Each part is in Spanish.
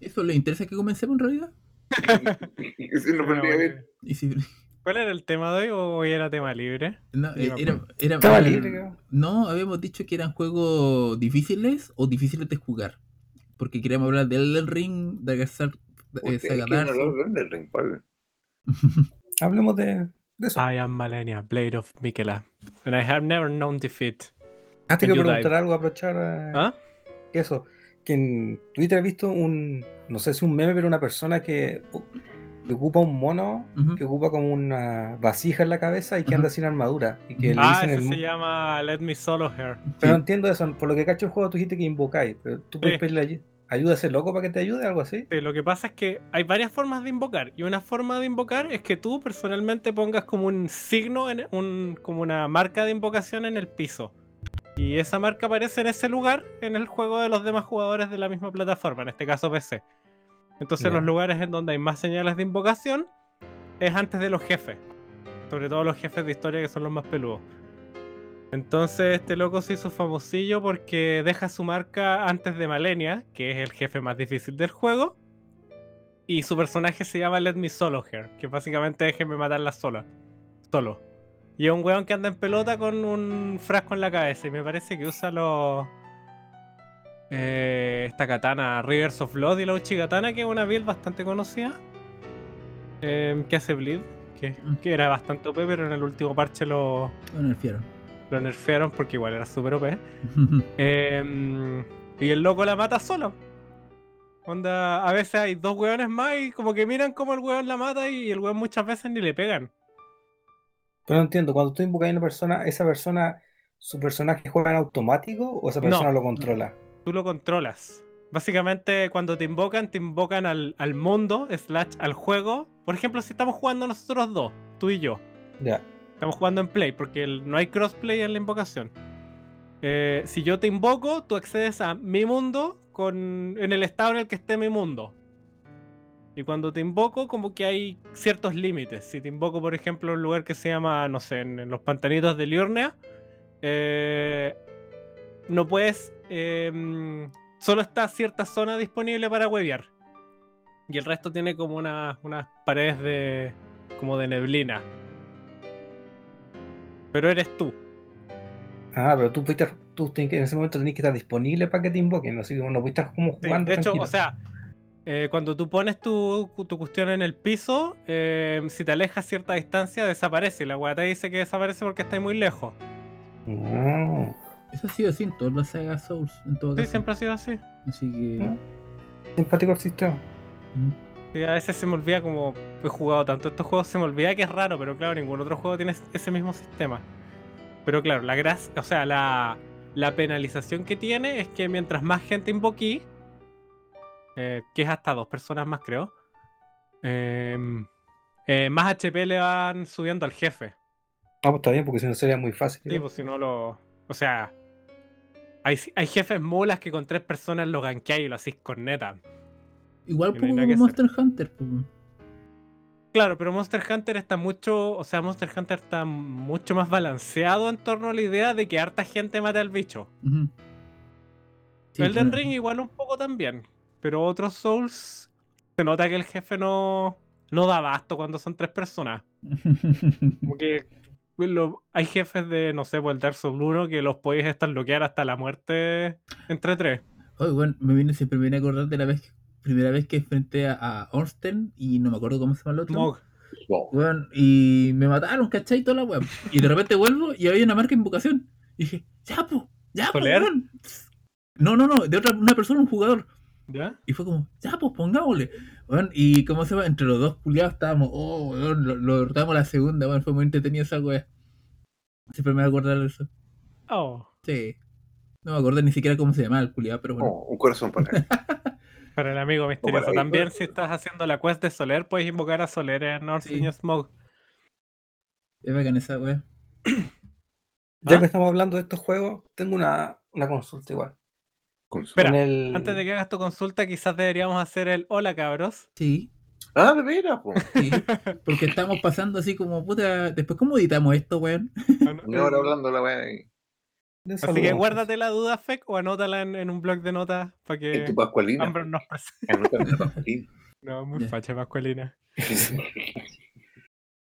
¿Eso le interesa que comencemos en realidad? Sí, no bueno, bien. Y si- ¿Cuál era el tema de hoy o hoy era tema libre? no, eh, era, libre. No, habíamos dicho que eran juegos difíciles o difíciles de jugar. Porque queríamos hablar de Elden Ring, de eh, Souls. de Ring, Pablo. Hablemos de, de eso. I am Malenia, Blade of Mikela. And I have never known defeat. Antes que preguntar algo, aprovechar eh, ¿Ah? eso. Que en Twitter he visto un, no sé si un meme, pero una persona que, que ocupa un mono, que ocupa como una vasija en la cabeza y que anda sin armadura. Y que le Ah, dicen ese el- se llama Let Me Solo Her. Pero Sí. entiendo eso, por lo que cacho el juego tú dijiste que invocáis, pero tú puedes Sí. pedirle ay- ayuda a ese loco para que te ayude, algo así. Sí, lo que pasa es que hay varias formas de invocar. Y una forma de invocar es que tú personalmente pongas como un signo, en un, como una marca de invocación en el piso. Y esa marca aparece en ese lugar en el juego de los demás jugadores de la misma plataforma, en este caso PC. Entonces Ya. los lugares en donde hay más señales de invocación es antes de los jefes. Sobre todo los jefes de historia que son los más peludos. Entonces este loco se hizo famosillo porque deja su marca antes de Malenia, que es el jefe más difícil del juego. Y su personaje se llama Let Me Solo Her, que básicamente déjeme matarla sola. Solo. Y es un weón que anda en pelota con un frasco en la cabeza. Y me parece que usa los. eh, esta katana, Rivers of Blood y la Uchigatana, que es una build bastante conocida. eh, que hace bleed. Que, que era bastante OP, pero en el último parche lo, el fiero. lo nerfearon porque igual era súper OP. Em, y el loco la mata solo. Onda, a veces hay dos weones más y como que miran como el weón la mata y el weón muchas veces ni le pegan. Pero no entiendo, cuando tú invocas a una persona, ¿esa persona, su personaje juega en automático o esa No. persona lo controla? Tú lo controlas. Básicamente cuando te invocan, te invocan al, al mundo, slash al juego. Por ejemplo, si estamos jugando nosotros dos, tú y yo. Ya. Estamos jugando en play porque el- no hay crossplay en la invocación. Eh, si yo te invoco, tú accedes a mi mundo con, en el estado en el que esté mi mundo. Y cuando te invoco, como que hay ciertos límites. Si te invoco, por ejemplo, en un lugar que se llama, no sé, en, en los pantanitos de Liurnia, eh, no puedes. eh, solo está cierta zona disponible para huevear. Y el resto tiene como una- unas paredes de. como de neblina. Pero eres tú. Ah, pero tú, fuiste, tú en ese momento tenés que estar disponible para que te invoquen, así que no puedes estar como Sí, jugando. de hecho, tranquilo. o sea, eh, cuando tú pones tu, tu cuestión en el piso, eh, si te alejas cierta distancia, desaparece. Y la weá te dice que desaparece porque estás muy lejos. Mm. Eso ha sido así en todas las sagas Souls, en todo Sí, caso. siempre ha sido así. Así que. Mm. Simpático el sistema. mm. Sí, a veces se me olvida como he jugado tanto estos juegos, se me olvida que es raro, pero claro, ningún otro juego tiene ese mismo sistema. Pero claro, la gracia, o sea, la, la penalización que tiene es que mientras más gente invoquí, eh, que es hasta dos personas más creo, em, eh, más HP le van subiendo al jefe. Ah, pues está bien, porque si no sería muy fácil. Sí, pues si no lo. O sea. Hay, hay jefes mulas que con tres personas lo gankeáis y lo hacís con neta. Igual no como Monster Hunter. pues. Claro, pero Monster Hunter está mucho. O sea, Monster Hunter está mucho más balanceado en torno a la idea de que harta gente mate al bicho. Ujú. Sí, Elden Ring igual un poco también. Pero otros Souls. Se nota que el jefe no. No da abasto cuando son tres personas. Como que. pues, lo- hay jefes de, no sé, por el Dark Souls 1 que los podéis estar bloquear hasta la muerte entre tres. Oye, bueno, me viene, siempre me viene a acordar de la vez, primera vez que enfrenté a, a Ornstein y no me acuerdo cómo se llama el otro. Wow. Weón, y me mataron, ¿cachai? Toda la weá. Y de repente vuelvo y había una marca de invocación. Y dije, ya, po, ya, po. No, no, no, de otra una persona, un jugador. ¿Ya? Y fue como, ya, pues pongámosle. Weón, y como se llama, entre los dos culiados estábamos, oh, weón, lo, lo derrotamos la segunda, weón, fue muy entretenido esa weá. Siempre me voy a acordar de eso. Oh. Sí. No me acuerdo ni siquiera cómo se llamaba el culiado, pero bueno. Oh, un corazón para él. Para el amigo misterioso. ahí, También bueno. si estás haciendo la quest de Soler, puedes invocar a Soler en Orphan Sí. Smog. Es bacán esa weá. Ya ¿Ah? que estamos hablando de estos juegos, tengo una, una consulta igual. Espera, el- Antes de que hagas tu consulta, quizás deberíamos hacer el hola cabros. Sí, Ah, de veras, po. sí. Porque estamos pasando así como, puta, después, ¿cómo editamos esto, weón? Y ahora hablando la. De Así que guárdate la duda, Fec, o anótala en, en un blog de notas para En que tu Pascualina. Amber nos presente. Anota en la Pascualina. No, muy Ya. facha, Pascualina.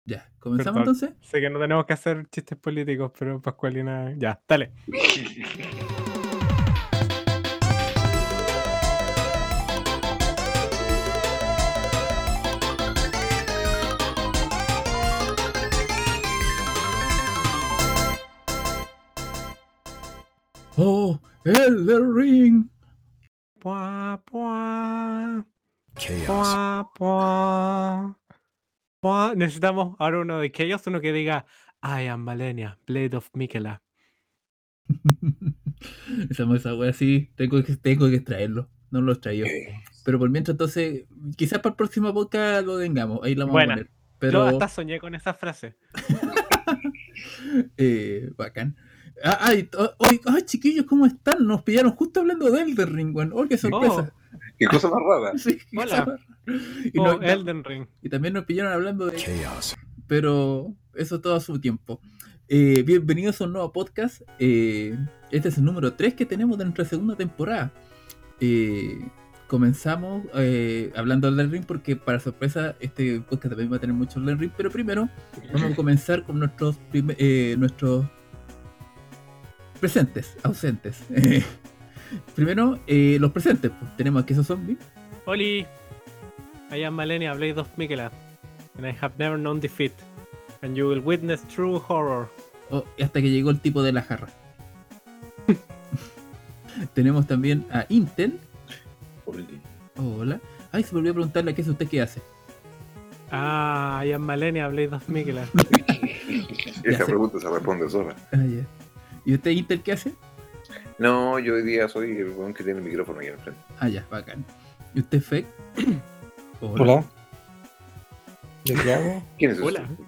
Ya, ¿comenzamos Perdón. entonces? Sé que no tenemos que hacer chistes políticos, pero Pascualina. Ya, dale. ¡Oh! ¡El Ring! Pua, pua, Chaos. pua, pua, pua. Necesitamos ahora uno de Chaos, uno que diga I am Malenia, Blade of Mikela. esa, esa wea sí, tengo que, tengo que extraerlo. No lo he traído. Pero por mientras, entonces, quizás para el próximo podcast lo tengamos. Ahí lo vamos Buena. a poner. Yo Pero, hasta soñé con esa frase. eh, bacán. Ah, ay, oh, oh, ay, chiquillos, ¿cómo están? Nos pillaron justo hablando de Elden Ring, weón. Oh, qué sorpresa. Qué cosa más rara. Sí, Hola. Y, Oh, no- Elden Ring. y también nos pillaron hablando de Chaos. pero eso todo a su tiempo. Eh, bienvenidos a un nuevo podcast. Eh, este es el número 3 que tenemos de nuestra segunda temporada. Eh, comenzamos eh, hablando del Elden Ring porque para sorpresa este podcast también va a tener mucho Elden Ring, pero primero vamos a comenzar con nuestros, eh, nuestros presentes, ausentes. primero, eh, los presentes. pues, tenemos a Queso Zombie. Oli, I am Malenia, Blade of Mikela, and I have never known defeat. And you will witness true horror. Oh, y hasta que llegó el tipo de la jarra. Tenemos también a Intel. Hola. Ay, se me olvidó preguntarle a qué es usted qué hace. Ah, I am Malenia, Blade of Mikela. Esa pregunta se responde sola. Ah. ¿Y usted, Intel, qué hace? No, yo hoy día soy el weón que tiene el micrófono ahí enfrente. Ah, ya, bacán. ¿Y usted, Fek? Hola. ¿De qué hago? ¿Quién es Hola. usted?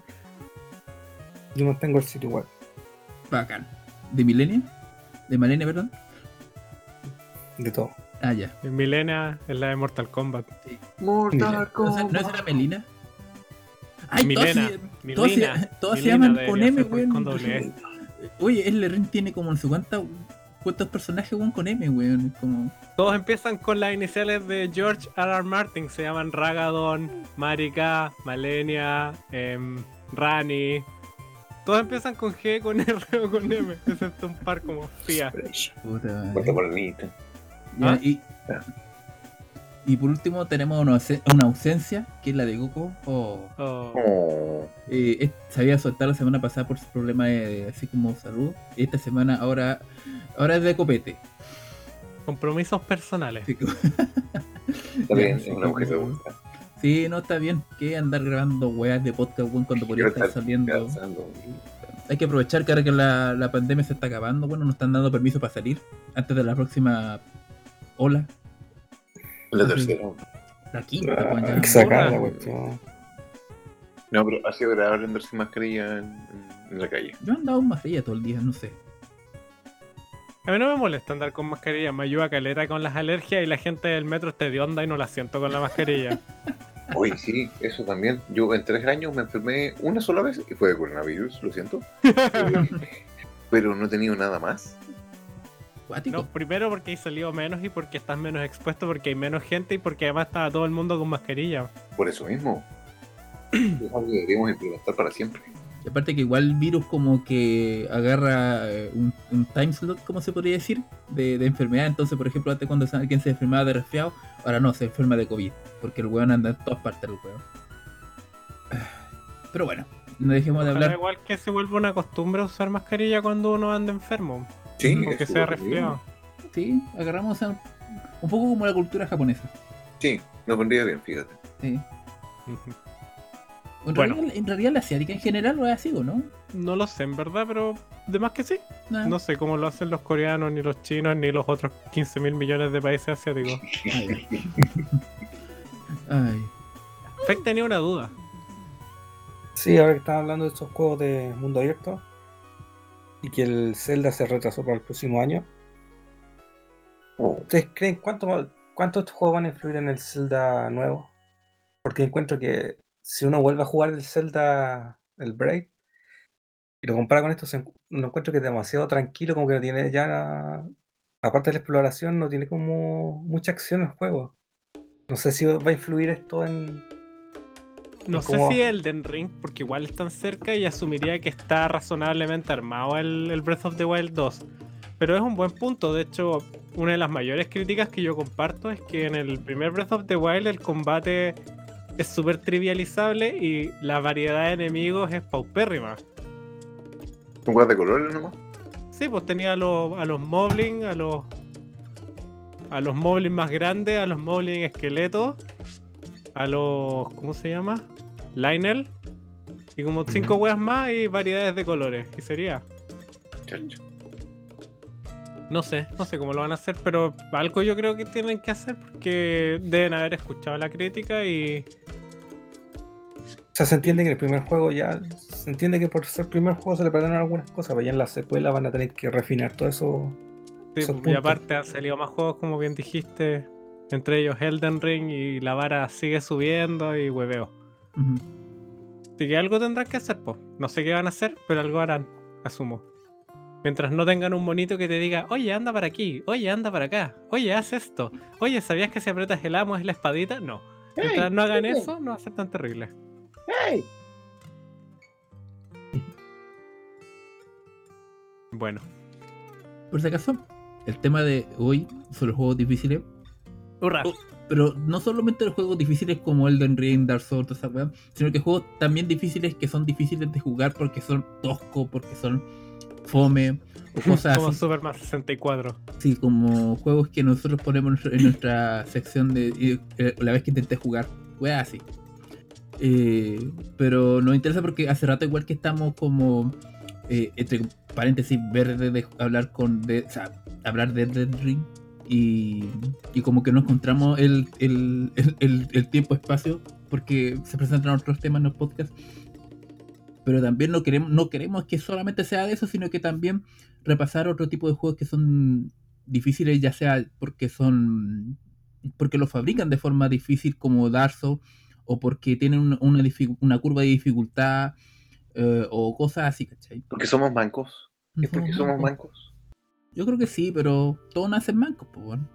Yo mantengo el sitio web. Bacán. ¿De Milenia? ¿De Malenia, perdón? De todo. Ah, ya. Y Milena es la de Mortal Kombat. Mortal sea, ¿No es la Melina? Ay, Milena. todas, todas, se- Milena. se Milena llaman con M, weón. con doble E. Oye, el Ring tiene como no sé cuántas, cuántos personajes, weón, con M, weón. Como... Todos empiezan con las iniciales de George R. R. Martin. Se llaman Ragadon, Marika, Malenia, em, Rani. Todos empiezan con G, con R o con M. Excepto un par como Fia. Morenita. Ya, ¿Ah? y. y por último tenemos una, ausen- una ausencia, que es la de Goku. Oh, Oh, Oh. eh, se había soltado la semana pasada por su problema de, así como salud. Y esta semana ahora, ahora es de copete. compromisos personales. Que- Está bien, sí, es una mujer que gusta. sí, no está bien. que andar grabando weas de podcast cuando podría estar estar saliendo? Hay que aprovechar que ahora que la, la pandemia se está acabando, bueno, nos están dando permiso para salir antes de la próxima ola. La tercera. La quinta, weón, ya. Hay que sacar la Hola. cuestión. No, pero ha sido agradable andar sin mascarilla en, en la calle. Yo he andado más fría todo el día, no sé. A mí no me molesta andar con mascarilla, me ayuda a calera con las alergias y la gente del metro esté de onda y no la siento con la mascarilla. Oye, sí, eso también. Yo en tres años me enfermé una sola vez y fue de coronavirus, lo siento. Eh, pero no he tenido nada más. Cuático. No, primero porque hay salido menos y porque estás menos expuesto, porque hay menos gente y porque además estaba todo el mundo con mascarilla. Por eso mismo. Es algo que deberíamos implementar para siempre. Y aparte que igual el virus como que agarra eh, un, un time slot, como se podría decir, de, de enfermedad. Entonces, por ejemplo, antes cuando alguien se enfermaba de resfriado, ahora no, se enferma de COVID. Porque el weón anda en todas partes del weón. Pero bueno, no dejemos de hablar. igual que se vuelva una costumbre usar mascarilla cuando uno anda enfermo, Sí, es sea resfriado. Sí, agarramos a- un poco como la cultura japonesa. Sí, nos vendría bien, fíjate. Sí. En, Bueno. realidad, en realidad la asiática en general lo es así, ¿o no? No lo sé, en verdad, pero de más que sí. Nah. No sé cómo lo hacen los coreanos, ni los chinos, ni los otros 15 mil millones de países asiáticos. Ay. Ay. Fake tenía una duda. Sí, ahora que estamos hablando de estos juegos de mundo abierto y que el Zelda se retrasó para el próximo año. Oh, ¿Ustedes creen cuánto, cuánto estos juegos van a influir en el Zelda nuevo? Porque encuentro que si uno vuelve a jugar el Zelda, el Break, y lo compara con esto, lo encuentro que es demasiado tranquilo, como que no tiene ya, aparte de la exploración, no tiene como mucha acción el juego. No sé si va a influir esto en... No ¿Y sé si Elden Ring, porque igual están cerca y asumiría que está razonablemente armado el, el Breath of the Wild 2. Pero es un buen punto. De hecho, una de las mayores críticas que yo comparto es que en el primer Breath of the Wild el combate es súper trivializable y la variedad de enemigos es paupérrima. ¿Un juego de colores nomás? Sí, pues tenía a los, a los Moblin, a los. A los Moblin más grandes, a los Moblin esqueletos, a los. ¿Cómo se llama? Lionel. Y como cinco weas más y variedades de colores. Y sería. Chacho. No sé, no sé cómo lo van a hacer, pero algo yo creo que tienen que hacer porque deben haber escuchado la crítica y. O sea, se entiende que en el primer juego ya, se entiende que por ser el primer juego se le perdonan algunas cosas, pero ya en la secuela van a tener que refinar todo eso. sí, Esos y puntos. aparte han salido más juegos, como bien dijiste. Entre ellos Elden Ring y la vara sigue subiendo y hueveo. Así que algo tendrán que hacer, pues. No sé qué van a hacer, pero algo harán, asumo. Mientras no tengan un monito que te diga, oye, anda para aquí, oye, anda para acá, oye, haz esto, oye, ¿sabías que si aprietas el amo es la espadita? No. Mientras no hagan eso, no va a ser tan terrible. Bueno, Por si acaso, el tema de hoy son los juegos difíciles. hurra. Oh, Pero no solamente los juegos difíciles como Elden Ring, Dark Souls, toda esa weá, sino que juegos también difíciles que son difíciles de jugar porque son toscos, porque son fome o cosas Como así. Superman 64. Sí, como juegos que nosotros ponemos en nuestra sección de eh, la vez que intenté jugar, weá así. Eh, pero nos interesa porque hace rato igual que estamos como eh, entre paréntesis verde de hablar con de, o sea, hablar de Elden Ring y, y como que no encontramos el, el, el, el- el tiempo espacio porque se presentan otros temas en los podcasts pero también no queremos no queremos que solamente sea de eso sino que también repasar otro tipo de juegos que son difíciles ya sea porque son porque los fabrican de forma difícil como Dark Souls o porque tienen una, una curva de dificultad eh, o cosas así, ¿cachai? Porque somos mancos. ¿Es porque somos mancos? Yo creo que sí, pero todos nacen mancos, pues bueno.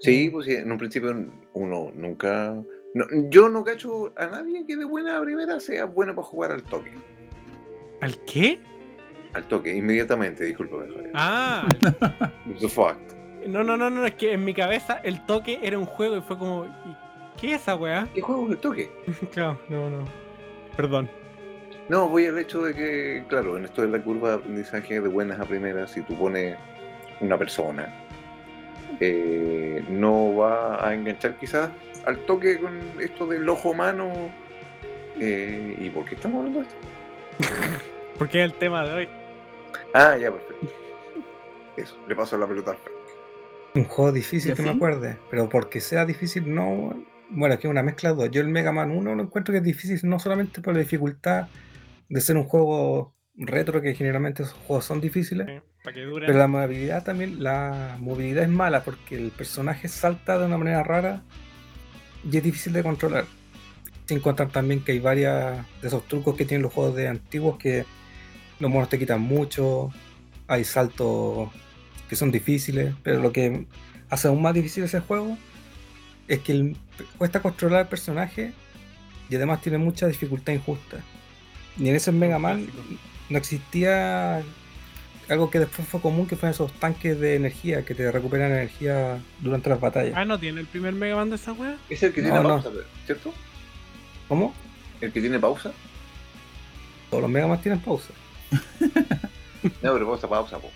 Sí, pues sí, en un principio uno nunca. no- yo no cacho a nadie que de buena primera sea bueno para jugar al toque. ¿Al qué? Al toque, inmediatamente, disculpa. Ah, It's a fact. no, no, no, no, es que en mi cabeza el toque era un juego y fue como, ¿y ¿qué es esa weá? ¿Qué juego es el toque? Claro, no, no. Perdón. No, voy al hecho de que, claro, en esto de la curva de aprendizaje de buenas a primeras, si tú pones una persona, eh, no va a enganchar quizás al toque con esto del ojo humano. Eh, ¿Y por qué estamos hablando de esto? Porque es el tema de hoy. Ah, ya, perfecto. Eso, le paso la pelota al Frank. Un juego difícil ¿Y que me acuerde, pero porque sea difícil, no. Bueno, que es una mezcla de dos. Yo el Mega Man 1 lo encuentro que es difícil no solamente por la dificultad de ser un juego retro, que generalmente esos juegos son difíciles. Para que dure. pero la movilidad también, la movilidad es mala porque el personaje salta de una manera rara y es difícil de controlar. Sin contar también que hay varias de esos trucos que tienen los juegos de antiguos que los monos te quitan mucho, hay saltos que son difíciles, pero lo que hace aún más difícil ese juego es que el- cuesta controlar al personaje y además tiene mucha dificultad injusta. Y en ese Mega Man no existía algo que después fue común, que fueron esos tanques de energía que te recuperan energía durante las batallas. Ah, ¿no tiene el primer Mega Man de esa weá? Es el que No, tiene no. pausa, ¿cierto? ¿Cómo? El que tiene pausa. Todos los Mega Man tienen pausa. No, pero pausa, pausa, po.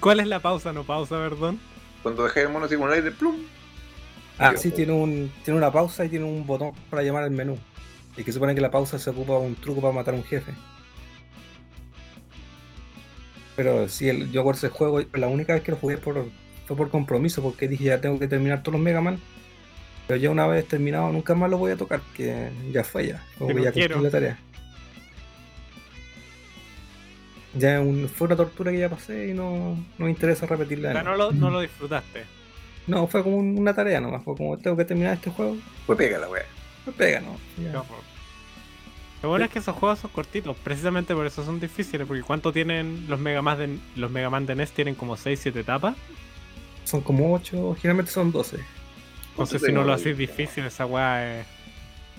¿Cuál es la pausa, no pausa, perdón? Cuando dejé el mono así con el aire, plum. Ah, sí, tiene, un, tiene una pausa y tiene un botón para llamar al menú. Y que supone que la pausa se ocupa un truco para matar a un jefe. Pero sí, el- yo por ese juego, la única vez que lo jugué por, fue por compromiso, porque dije ya tengo que terminar todos los Mega Man. Pero ya una vez terminado, nunca más lo voy a tocar, que ya fue ya. Como Que ya cumplí quiero. la tarea. Ya un- fue una tortura que ya pasé y no, no me interesa repetirla. No lo, no lo disfrutaste. No, fue como un- una tarea nomás. Fue como tengo que terminar este juego. Pues pega la wea. Me pega, ¿no? Ya. Lo bueno es que esos juegos son cortitos, precisamente por eso son difíciles, porque ¿cuánto tienen los Mega Man de, los Mega Man de NES? Tienen como 6, 7 etapas. Son como 8, generalmente son 12. Entonces si no lo haces difícil, esa weá es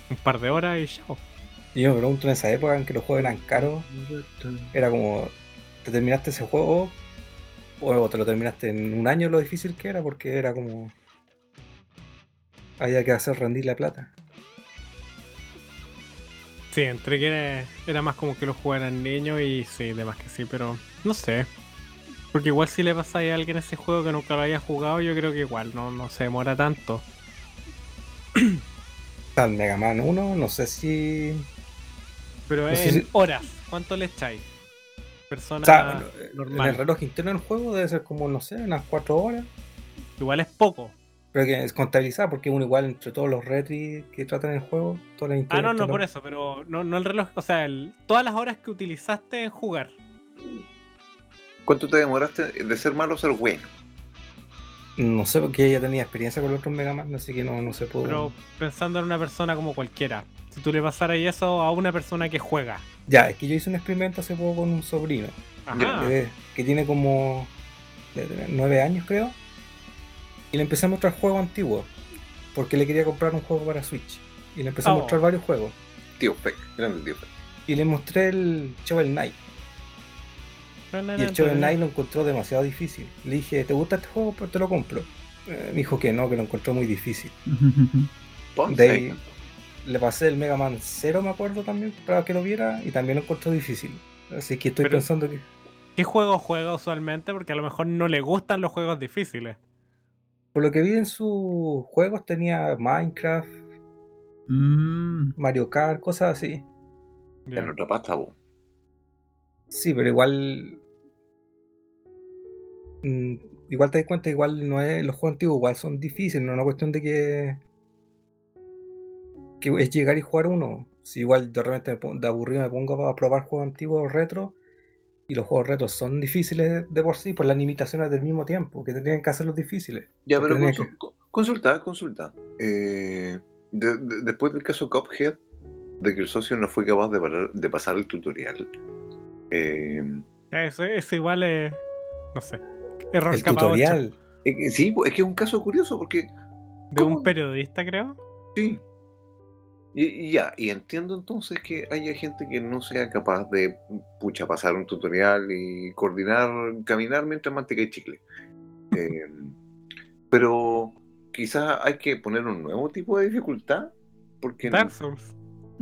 un par de horas y chao. Y yo me pregunto en esa época en que los juegos eran caros, era como, ¿te terminaste ese juego? O te lo terminaste en un año lo difícil que era, porque era como... Había que hacer rendir la plata. Sí, entre que era, era más como que lo jugaran niños y sí, demás que sí, pero no sé. Porque igual si le pasa a alguien ese juego que nunca lo haya jugado, yo creo que igual no, no se demora tanto. Al Mega Man 1, no sé si. Pero No en si- horas. ¿Cuánto le echáis? Persona O sea, en normal. el reloj interno del juego debe ser como, no sé, unas 4 horas. Igual es poco. Pero que es contabilizar, porque uno igual entre todos los retri que tratan el juego, todas las Ah, no, no, por eso, pero no, no el reloj. O sea, el- todas las horas que utilizaste en jugar. ¿Cuánto te demoraste de ser malo a ser bueno? No sé, porque ella tenía experiencia con los otros Mega Man, así que no, no se pudo. Pero pensando en una persona como cualquiera. Si tú le pasaras eso a una persona que juega. Ya, es que yo hice un experimento hace poco con un sobrino, Ajá. que, que tiene como 9 años, creo. Y le empecé a mostrar juegos antiguos, porque le quería comprar un juego para Switch. Y le empecé a Oh. mostrar varios juegos. Tío Peck, grande tío Peck. Y le mostré el Shovel Knight. Y el Shovel Knight lo encontró demasiado difícil. Le dije, ¿te gusta este juego? Pues te lo compro. Eh, me dijo que no, que lo encontró muy difícil. De ahí le pasé el Mega Man 0, me acuerdo también, para que lo viera, y también lo encontró difícil. Así que estoy Pero- pensando que. ¿Qué juego juega usualmente? Porque a lo mejor no le gustan los juegos difíciles. Por lo que vi en sus juegos tenía Minecraft, Mm, Mario Kart, cosas así. Ya. En otra pasta, vos. Sí, pero igual. mm, igual te das cuenta, igual no es. Los juegos antiguos igual son difíciles, no es una cuestión de que. que es llegar y jugar uno. Si igual de repente de aburrido me pongo a probar juegos antiguos retro. Y los juegos retro son difíciles de por sí, por las limitaciones del mismo tiempo, que tendrían que hacerlos difíciles. Ya, pero consu- co- consulta, consulta. Eh, de- de- después del caso Cuphead, de que el socio no fue capaz de, parar- de pasar el tutorial, eh, Eso, eso igual es. No sé. Error El tutorial. eh, eh, sí, es que es un caso curioso porque De un periodista, creo. Sí. Y, y ya, y entiendo entonces que haya gente que no sea capaz de, pucha, pasar un tutorial y coordinar, caminar mientras manteca y chicle. Eh, pero quizás hay que poner un nuevo tipo de dificultad, porque Dark Souls.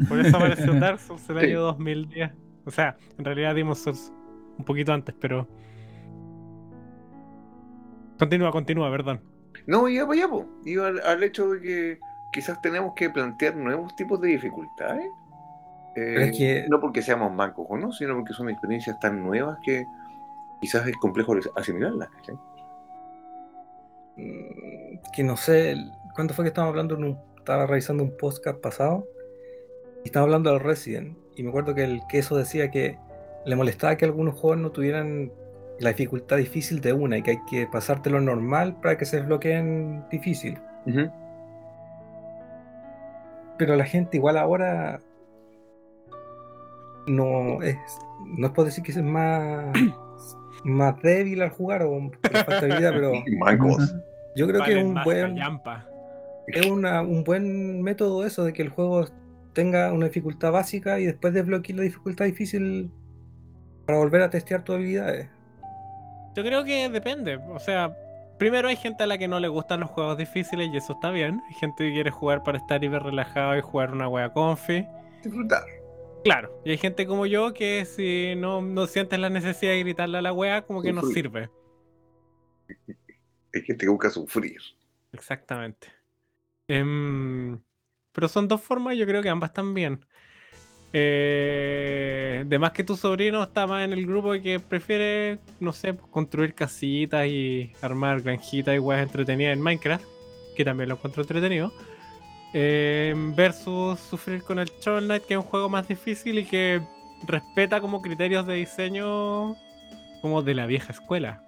Por eso apareció Dark Souls el Sí. año 2010. O sea, en realidad Demon's Souls un poquito antes, pero. Continúa, continúa, perdón. no iba para allá, po. iba al, al hecho de que quizás tenemos que plantear nuevos tipos de dificultades. Eh, Pero es que- No porque seamos mancos o no, sino porque son experiencias tan nuevas que quizás es complejo asimilarlas. ¿cachai? Mm, que no sé, ¿cuándo fue que estábamos hablando? En un- estaba revisando un podcast pasado y estaba hablando del Resident. Y me acuerdo que el queso decía que le molestaba que algunos juegos no tuvieran la dificultad difícil de una y que hay que pasártelo normal para que se desbloqueen difícil. Ujú. Pero la gente igual ahora no es, no es por decir que es más, más débil al jugar o por falta de habilidad, pero yo creo que es un buen callampa. es una- un buen método eso de que el juego tenga una dificultad básica y después desbloquear la dificultad difícil para volver a testear tus habilidades. Yo creo que depende. O sea, primero hay gente a la que no le gustan los juegos difíciles y eso está bien. Hay gente que quiere jugar para estar hiper relajado y jugar una wea confi. Disfrutar. Claro, y hay gente como yo que si no, no sientes la necesidad de gritarle a la wea, como que no sirve. Hay gente que busca sufrir. Exactamente. Em, pero son dos formas, yo creo que ambas están bien. Eh, de más que tu sobrino está más en el grupo y que prefiere, no sé, pues, construir casitas y armar granjitas y weas entretenidas en Minecraft, que también lo encuentro entretenido. em, versus sufrir con el Shovel Knight, que es un juego más difícil y que respeta como criterios de diseño como de la vieja escuela.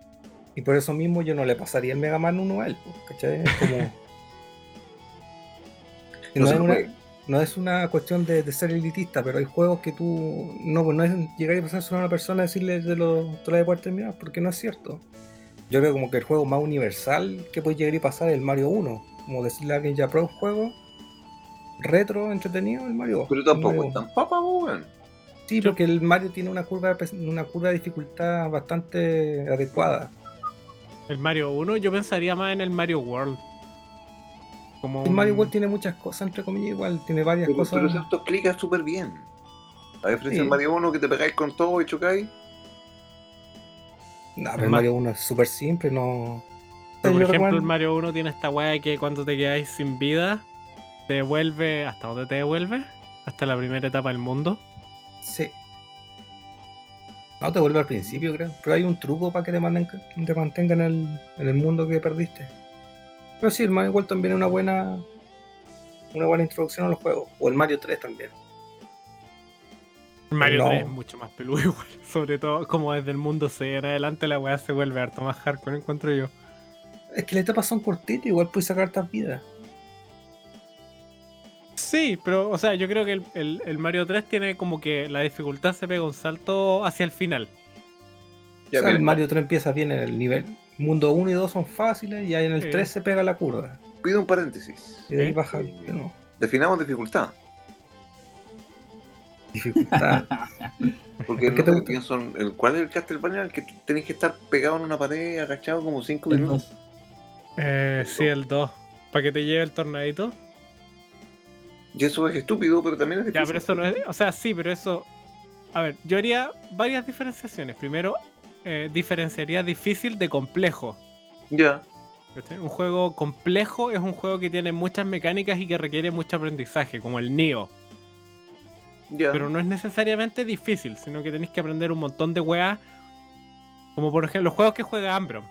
Y por eso mismo yo no le pasaría el Mega Man 1 a él, pues, ¿cachai? Es como... No es una-. No es una cuestión de, de ser elitista, pero hay juegos que tú no, pues no es llegar y pasar a una persona y decirle de los de puertas terminadas, porque no es cierto. Yo creo como que el juego más universal que puede llegar y pasar es el Mario 1. Como decirle a alguien ya pro un juego retro, entretenido, el Mario. Pero tampoco Mario. es tan papa, weón. Sí, porque el Mario tiene una curva, de una curva de dificultad bastante adecuada. El Mario 1, yo pensaría más en el Mario World. Como El Mario un- World tiene muchas cosas, entre comillas, igual, tiene varias Pero, cosas. pero eso esto clica súper bien. A diferencia Sí. del Mario 1 que te pegáis con todo y chocáis. No, pero el Mario 1 es súper simple, no. Pero, por ejemplo, recuerdo- el Mario 1 tiene esta weá que cuando te quedáis sin vida, te devuelve. ¿Hasta dónde te devuelve? Hasta la primera etapa del mundo. Sí. No, te vuelve al principio, creo. Pero hay un truco para que te, mantenga, te mantenga en el, en el mundo que perdiste. Pero sí, el Mario World también es una buena una buena introducción a los juegos. O el Mario 3 también. El Mario No. 3 es mucho más peludo igual. Sobre todo como desde el mundo 6 en adelante la weá se vuelve harto más hardcore, encuentro yo. Es que las etapas son cortitas, igual puedes sacar hartas vidas. Sí, pero, o sea, yo creo que el, el- el Mario 3 tiene como que la dificultad se pega un salto hacia el final. Ya, o sea, el Mario 3 empieza bien en el nivel. Mundo 1 y 2 son fáciles y ahí en el Sí. 3 se pega la curva. pido un paréntesis. Y de ahí baja. nuevo. Definamos dificultad. Dificultad. Porque ¿Por qué no te te gusta? pienso en el cuál es el Castlevania el que tenéis que estar pegado en una pared agachado como 5 El minutos. Eh, sí, el 2. Para que te lleve el tornadito. Y eso es estúpido, pero también es Ya, difícil. pero eso no es. O sea, sí, pero eso. A ver, yo haría varias diferenciaciones. Primero, eh, diferenciaría difícil de complejo. Ya. Un juego complejo es un juego que tiene muchas mecánicas y que requiere mucho aprendizaje, como el Nioh. ya. Pero no es necesariamente difícil, sino que tenéis que aprender un montón de weas. Como por ejemplo los juegos que juega Ambrom.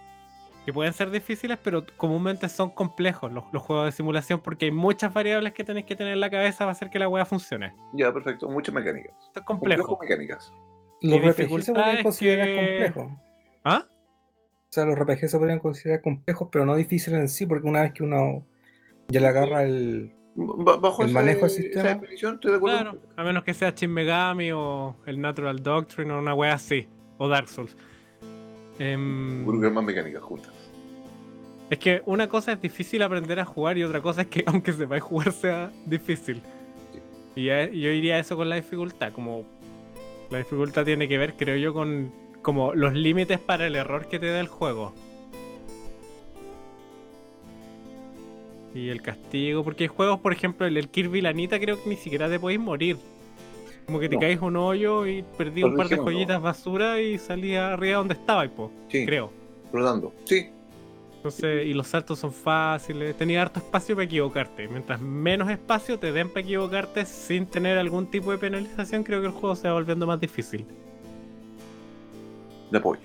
Que pueden ser difíciles, pero comúnmente son complejos los, los juegos de simulación porque hay muchas variables que tenéis que tener en la cabeza para hacer que la wea funcione. Ya, perfecto. Muchas mecánicas. Esto es complejo. mecánicas. Los RPG se podrían es considerar que- complejos. ¿Ah? O sea, los RPG se podrían considerar complejos, pero no difíciles en sí, porque una vez que uno ya le agarra el. Ba- Bajo El esa- manejo del esa sistema. definición, estoy de acuerdo. Claro, a menos que sea Shin Megami o el Natural Doctrine o una wea así. O Dark Souls. Em, Seguro que hay más mecánicas juntas. Es que una cosa es difícil aprender a jugar y otra cosa es que aunque sepáis jugar sea difícil. Y ya- yo iría a eso con la dificultad, como la dificultad tiene que ver, creo yo, con como los límites para el error que te da el juego. Y el castigo, porque hay juegos, por ejemplo, el, el Kirby Lanita creo que ni siquiera te podéis morir. Como que te No. caes un hoyo y perdí un par de joyitas basura y salí arriba donde estaba, po, Sí, creo. rodando. Sí, Entonces, y los saltos son fáciles, tenía harto espacio para equivocarte. Mientras menos espacio te den para equivocarte sin tener algún tipo de penalización, creo que el juego se va volviendo más difícil. de apoyo.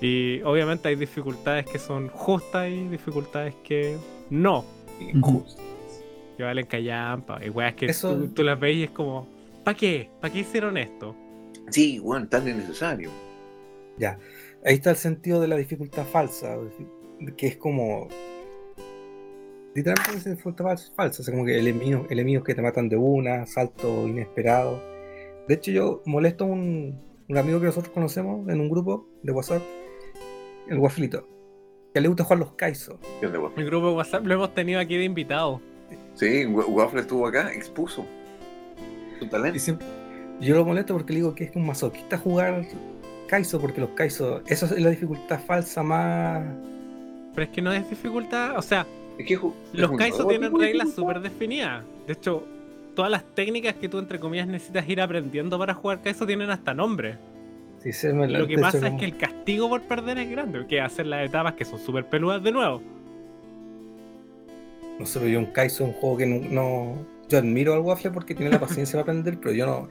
Y obviamente hay dificultades que son justas y dificultades que no, Injusto. que valen callampa. Hay weas que Eso- tú, tú las ves y es como, ¿para qué? ¿Para qué hicieron esto? Sí, bueno, tan innecesario. Ya. Ahí está el sentido de la dificultad falsa, que es como. Literalmente es dificultad fal- falsa, o sea, como que enemigos, enemigos que te matan de una, salto inesperado. De hecho, yo molesto a un, un amigo que nosotros conocemos en un grupo de WhatsApp, el Wafflito, que le gusta jugar los Kaizo. Mi grupo de WhatsApp lo hemos tenido aquí de invitado. Sí, Wa- Waffle estuvo acá, expuso su Y talento. siempre- yo lo molesto porque le digo que es un masoquista jugar Kaizo, porque los Kaizo, eso es la dificultad falsa más. Pero es que no es dificultad, o sea, Es que ju- Los Kaizo tienen reglas súper definidas. De hecho, todas las técnicas que tú, entre comillas, necesitas ir aprendiendo para jugar Kaizo tienen hasta nombre. Sí, se me Lo que pasa hecho, es que el castigo por perder es grande, que hacer las etapas que son súper peludas de nuevo. No sé, pero yo un Kaizo es un juego que no, no- Yo admiro al Waffle porque tiene la paciencia para aprender, pero yo no.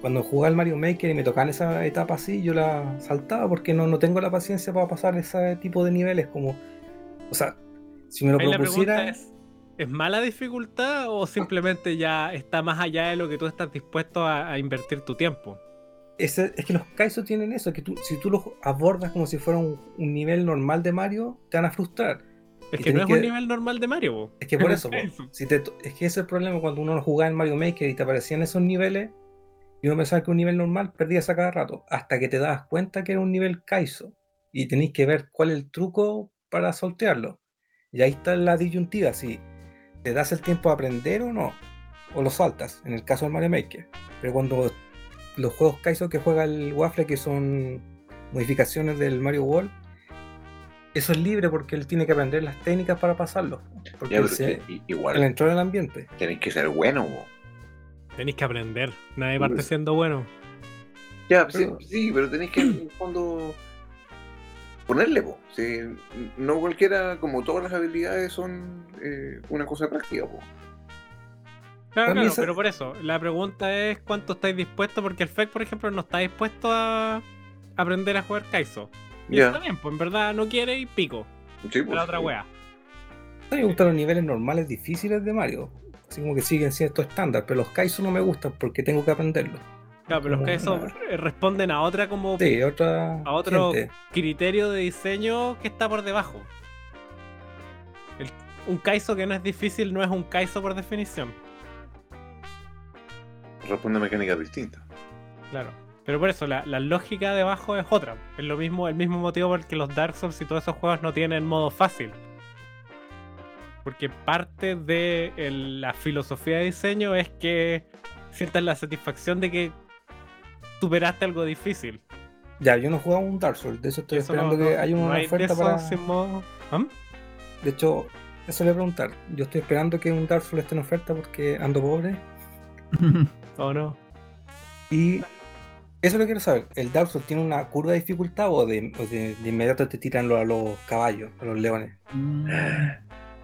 Cuando jugaba al Mario Maker y me tocaban esa etapa así, yo la saltaba porque no, no tengo la paciencia para pasar ese tipo de niveles. Como. O sea, si me lo propusiera. es, ¿es mala dificultad o simplemente ya está más allá de lo que tú estás dispuesto a, a invertir tu tiempo? ese- es que los Kaizo tienen eso, que tú, si tú los abordas como si fuera un, un nivel normal de Mario, te van a frustrar. Es que no es que- un nivel normal de Mario, po. Es que por eso, si te to- es que ese es el problema cuando uno jugaba en Mario Maker y te aparecían esos niveles, y uno pensaba que un nivel normal perdías a cada rato, hasta que te das cuenta que era un nivel Kaizo. Y tenéis que ver cuál es el truco para sortearlo. Y ahí está la disyuntiva, si te das el tiempo a aprender o no, o lo saltas, en el caso del Mario Maker. Pero cuando los juegos Kaizo que juega el Waffle, que son modificaciones del Mario World, eso es libre porque él tiene que aprender las técnicas para pasarlo. Porque Ya, él se- él igual entró en el ambiente. tenéis que ser bueno. Tenéis que aprender. Nadie parte eso. siendo bueno. Ya, Pero- sí, sí, pero tenéis que en el fondo ponerle, po. Sí, no cualquiera, como todas las habilidades, son eh, una cosa práctica, po. Claro, claro, pero por eso, la pregunta es cuánto estáis dispuestos, porque el FEC, por ejemplo, no está dispuesto a aprender a jugar Kaizo. Y Ya. está bien, pues en verdad no quiere y pico. Sí, pues, La otra sí. wea. A mí me gustan los niveles normales difíciles de Mario. Así como que siguen cierto estándar, pero los Kaizo no me gustan porque tengo que aprenderlos. Claro, pero los Kaizo una- eh, responden a otra como Sí, otra. A otro- gente. criterio de diseño que está por debajo. El- un Kaizo que no es difícil no es un Kaizo por definición. Responde a mecánicas distintas. Claro. Pero por eso, la, la lógica debajo es otra. Es lo mismo, el mismo motivo por el que los Dark Souls y todos esos juegos no tienen modo fácil. Porque parte de el- la filosofía de diseño es que sientas la satisfacción de que superaste algo difícil. Ya, yo no he jugado un Dark Souls, de eso estoy Eso esperando no- que no- haya no una hay de oferta para. modo- ¿Ah? De hecho, eso le voy a preguntar. Yo estoy esperando que un Dark Souls esté en oferta porque ando pobre. ¿O no? Y eso es lo que quiero saber. ¿El Dark Souls tiene una curva de dificultad o de, o de- de inmediato te tiran a los caballos, a los leones? Mm.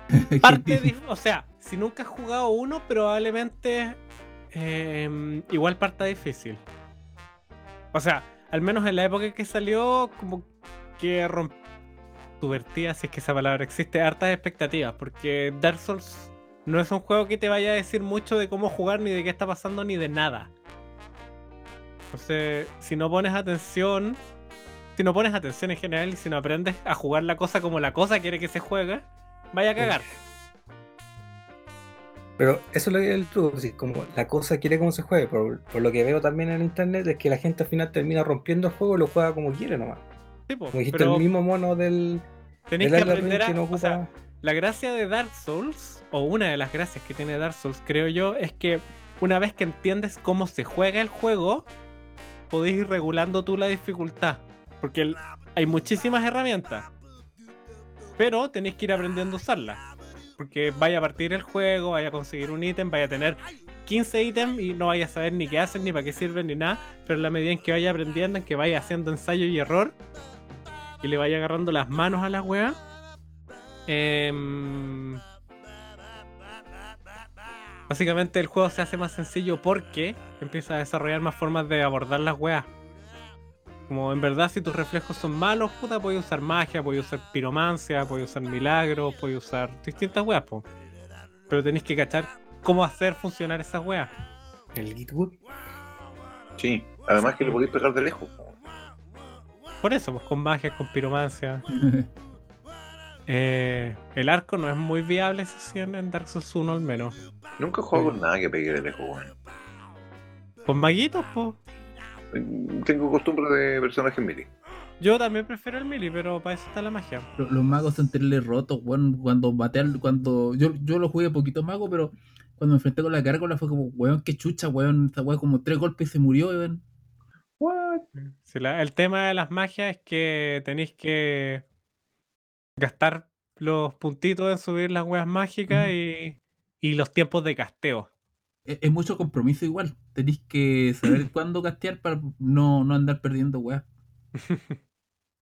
Parte dif- o sea, si nunca has jugado uno, probablemente eh, igual parta difícil. O sea, al menos en la época en que salió, como que subvertía, si es que esa palabra existe, hartas expectativas, porque Dark Souls no es un juego que te vaya a decir mucho de cómo jugar, ni de qué está pasando, ni de nada. Entonces, si no pones atención, si no pones atención en general y si no aprendes a jugar la cosa como la cosa quiere que se juegue, vaya a cagar. Pero eso es lo que es el truco, así como la cosa quiere cómo se juegue, por, por lo que veo también en internet es que la gente al final termina rompiendo el juego y lo juega como quiere nomás. Sí, po, Como dijiste, pero el mismo mono del, tenéis que aprender a. que no o sea, ocupa. la gracia de Dark Souls, o una de las gracias que tiene Dark Souls, creo yo, es que una vez que entiendes cómo se juega el juego, podéis ir regulando tú la dificultad. Porque el- hay muchísimas herramientas. Pero tenéis que ir aprendiendo a usarlas. Porque vaya a partir el juego, vaya a conseguir un ítem, vaya a tener 15 ítems y no vaya a saber ni qué hacen, ni para qué sirven, ni nada. Pero en la medida en que vaya aprendiendo, en que vaya haciendo ensayo y error, y le vaya agarrando las manos a la wea, em, básicamente el juego se hace más sencillo porque empieza a desarrollar más formas de abordar las weas. Como en verdad, si tus reflejos son malos, puta, puedes usar magia, puedes usar piromancia, puedes usar milagros, puedes usar distintas weas, po. Pero tenéis que cachar cómo hacer funcionar esas weas. El Gitwood. Sí. Además que lo podéis pegar de lejos. Por eso, pues con magia, con piromancia. Eh, el arco no es muy viable, sí, en Dark Souls 1 al menos. Nunca he jugado con nada que pegue de lejos, weón. Con maguitos, pues. Tengo costumbre de personajes melee. Yo también prefiero el melee, pero para eso está la magia. Los, los magos son terribles rotos, weón. Cuando maté al- cuando. Yo, yo lo jugué poquito mago, pero cuando me enfrenté con la gárgola fue como, weón, qué chucha, weón. Esta weón como tres golpes y se murió, weón. Sí, la- el tema de las magias es que tenéis que gastar los puntitos en subir las weas mágicas y, y los tiempos de casteo. Es, es mucho compromiso igual. Tenéis que saber cuándo castear para no, no andar perdiendo weas.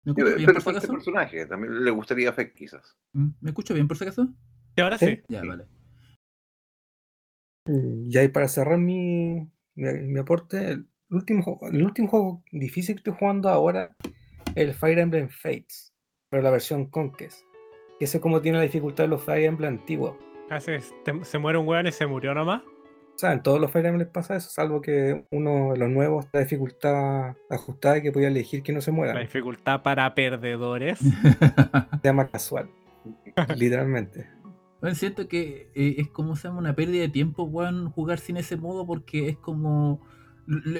¿Me escucho bien Pero por si acaso? personaje. También le gustaría Fek, quizás. ¿Mm? ¿Me escucho bien por si acaso? Y ahora Sí. sí. Ya, Sí. vale. Y ahí para cerrar mi, mi, mi aporte, el último, juego, el último juego difícil que estoy jugando ahora es el Fire Emblem Fates, pero la versión Conquest. Que ese como tiene la dificultad de los Fire Emblem antiguos. Es, te- se muere un weón y se murió nomás. O sea, en todos los Fire Emblem pasa eso, salvo que uno de los nuevos está dificultad ajustada y que podía elegir que no se La muera. dificultad para perdedores. Se llama casual. Literalmente. Bueno, siento que eh, es como se llama una pérdida de tiempo, weón, jugar sin ese modo porque es como.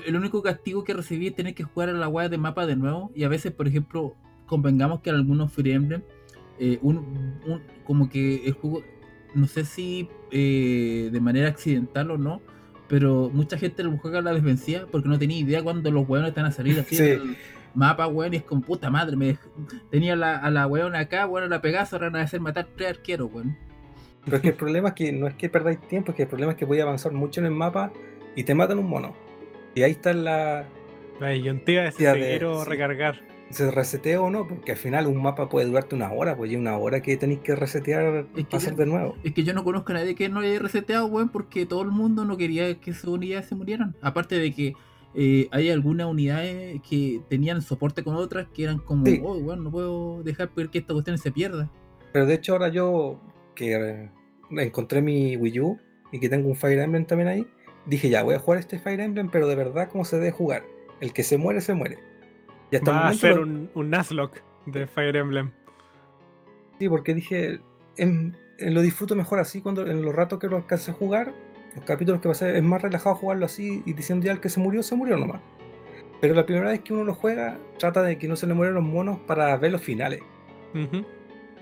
El único castigo que recibí es tener que jugar a la weá de mapa de nuevo. Y a veces, por ejemplo, convengamos que en algunos Fire Emblem, eh, un, un- como que el juego, no sé si eh, de manera accidental o no, pero mucha gente lo juega a la desvencida porque no tenía idea cuando los weones están a salir así Sí. mapa, weón, y es con puta madre. Me tenía la, a la weona acá, weón, la Pegaso, ahora van a hacer matar tres arqueros, weón. Pero es que el problema es que no es que perdáis tiempo, es que el problema es que voy a avanzar mucho en el mapa y te matan un mono. Y ahí está la. La disyuntiva de si Ya de- seguir o sí. recargar. ¿Se resetea o no? Porque al final un mapa puede durarte una hora, pues y una hora que tenéis que resetear hacer yo- de nuevo. Es que yo no conozco a nadie que no haya reseteado, weón, porque todo el mundo no quería que sus unidades se murieran. Aparte de que eh, hay algunas unidades que tenían soporte con otras que eran como, Sí. oh, weón, no puedo dejar que esta cuestión se pierda. Pero de hecho ahora yo que eh, encontré mi Wii U y que tengo un Fire Emblem también ahí, dije ya, voy a jugar este Fire Emblem, pero de verdad como se debe jugar. El que se muere, se muere. Y hasta el Va a ser lo- un, un Nuzlocke de Fire Emblem. Sí, porque dije, en- en lo disfruto mejor así cuando en los ratos que lo alcancé a jugar, los capítulos que pasé, es más relajado jugarlo así y diciendo ya el que se murió, se murió nomás. Pero la primera vez que uno lo juega, trata de que no se le mueran los monos para ver los finales. Ujú.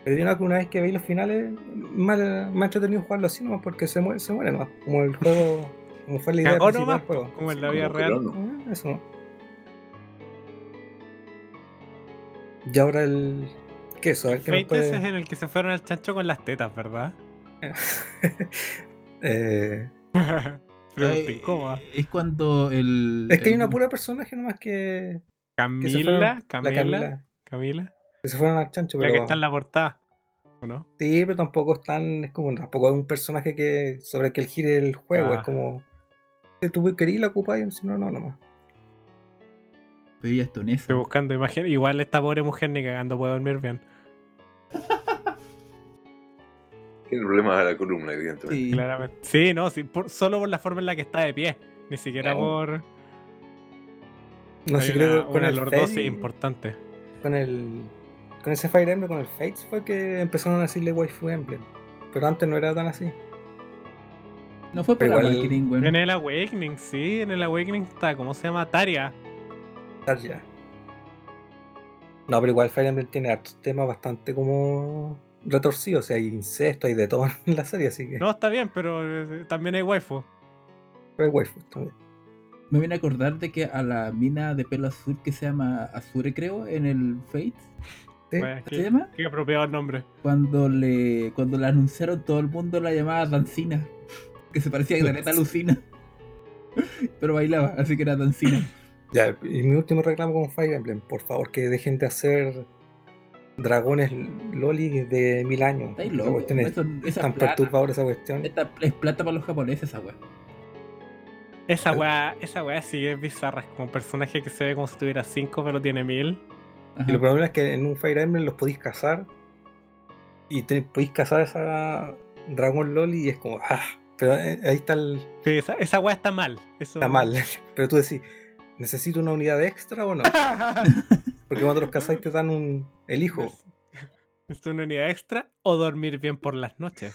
Pero yo creo que una vez que veis los finales, más, más entretenido jugarlo así nomás porque se muere, se muere nomás. Como el juego, como fue la idea Cagó principal nomás, del juego. como en la vida real. Ah, Eso. Y ahora el queso, nos Fates puede... es en el que se fueron al chancho con las tetas, ¿verdad? Eh, Pregunta Eh, incómoda. Es cuando el. es que hay una el- pura personaje nomás que, que Camila, fueron- la Camila, Camila, Camila, que se fueron al chancho, la que pero está en la portada, ¿o no? sí, pero tampoco es tan, es como tampoco es un personaje que sobre el que el gire el juego, Ah. es como si tú querías la ocupáis, si no, no, nomás. Estoy buscando imagen. Igual esta pobre mujer ni cagando puede dormir bien. Tiene problemas a la columna, evidentemente. Sí. Claramente. Sí, no, sí, por- solo por la forma en la que está de pie. Ni siquiera por. No una, creo que con una el lordosis importante. con el con ese Fire Emblem, con el Fates fue que empezaron a decirle Waifu Emblem. Pero antes no era tan así. No fue Pero para igual- Awakening, weón. En el Awakening, sí, en el Awakening está, ¿cómo se llama? Taria. Ya. No, pero igual Fire Emblem tiene hartos temas bastante como retorcidos. O sea, hay incesto, hay de todo en la serie, así que. No, está bien, pero eh, también hay waifu. Pero hay waifu también. Me viene a acordar de que a la mina de pelo azul que se llama Azure, creo, en el Fate, Sí. Bueno, ¿se qué, llama? qué apropiado el nombre. Cuando le cuando la anunciaron, todo el mundo la llamaba Dancina. Que se parecía a Lucina. Pero bailaba, así que era Dancina. Ya, y mi último reclamo con Fire Emblem, por favor que dejen de hacer dragones loli de mil años. Estáis Esa cuestión es Eso, esa tan plata. perturbadora esa cuestión. Esta es plata para los japoneses, esa weá. Esa Al- weá, esa weá sí es bizarra. Es como un personaje que se ve como si tuviera 5, pero tiene 1000. Ajá. Y lo problema es que en un Fire Emblem los podéis cazar y te, podéis cazar esa dragón loli y es como, ah, pero eh, ahí está el, Sí, esa, esa weá está mal. Eso... está mal. Pero tú decís, ¿necesito una unidad extra o no? Porque cuando los cazáis te dan un, el hijo. ¿Es una unidad extra o dormir bien por las noches?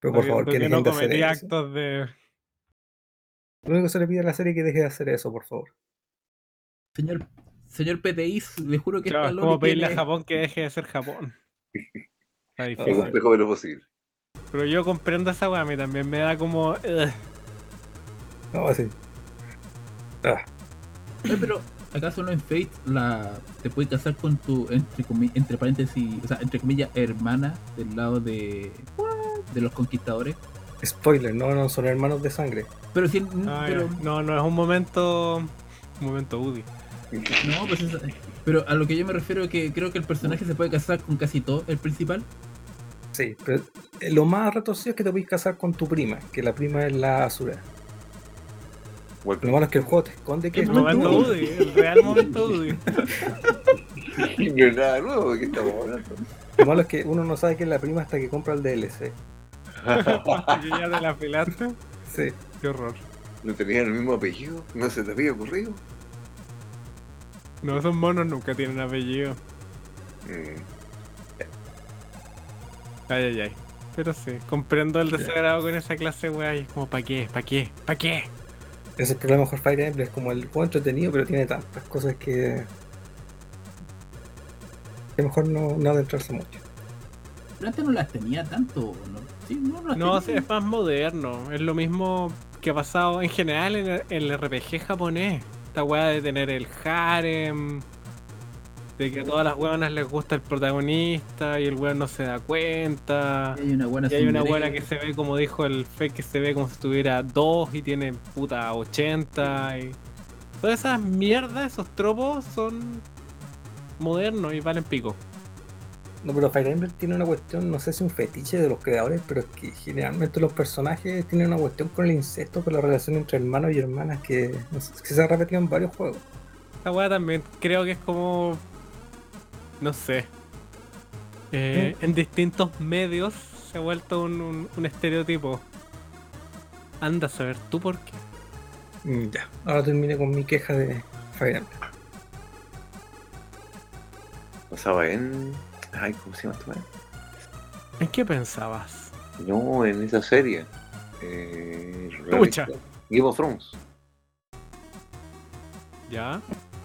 Pero por Porque- favor, que no cometía actos de. Lo único que se le pide a la serie es que deje de hacer eso, por favor. Señor, señor PTI, le juro que Claro, esta es como pedirle a tiene- Japón que deje de ser Japón. Está Lo difícil. complejo de lo posible. Pero yo comprendo esa weá, a mí también me da como. No, así. Ah, Oye, pero ¿acaso no en Fate la te puedes casar con tu entre entre paréntesis, o sea, entre comillas hermana del lado de de los conquistadores? spoiler, no, no son hermanos de sangre. Pero si Ah, pero. No, no es un momento. Un momento UDI. no, pues es- pero a lo que yo me refiero es que creo que el personaje se puede casar con casi todo, el principal. Sí, pero eh, lo más retorcido es que te podéis casar con tu prima, que la prima es la Azura. Lo malo es que el juego te esconde que El es momento. UDI, el real momento UDI. no es nada nuevo que estamos hablando. Lo malo es que uno no sabe que es la prima hasta que compra el DLC. Que ya te la filaste. Sí. Qué horror. ¿No tenían el mismo apellido? ¿No se te había ocurrido? No, esos monos nunca tienen apellido. Mm. Ay, ay, ay. Pero sí, comprendo el desagrado con esa clase, weá. Y es como, ¿para qué? ¿Para qué? ¿Para qué? Ese es el problema con Fire Emblem, es como el juego entretenido, pero tiene tantas cosas que. que mejor no, no adentrarse mucho. Pero antes no las tenía tanto, ¿no? Sí, no las No, sí, tenía. es más moderno. Es lo mismo que ha pasado en general en el, en el RPG japonés. Esta weá de tener el harem. De que a todas las weonas les gusta el protagonista y el weón no se da cuenta. Y hay una buena Y hay una sombrera. buena que se ve, como dijo el fake, que se ve como si tuviera dos y tiene puta 80. Y... Todas esas mierdas, esos tropos son modernos y valen pico. No, pero Fire Emblem tiene una cuestión, no sé si un fetiche de los creadores, pero es que generalmente los personajes tienen una cuestión con el incesto, con la relación entre hermanos y hermanas que, no sé, que se ha repetido en varios juegos. Esta weá también creo que es como. No sé. eh, en distintos medios se ha vuelto un, un- un estereotipo. Anda a saber tú por qué. Mm, Ya, ahora terminé con mi queja de Fire Emblem. Pasaba en. Ay, ¿cómo se llama esta weá? ¿En qué pensabas? No, en esa serie. Eh. Game of Thrones. ¿Ya?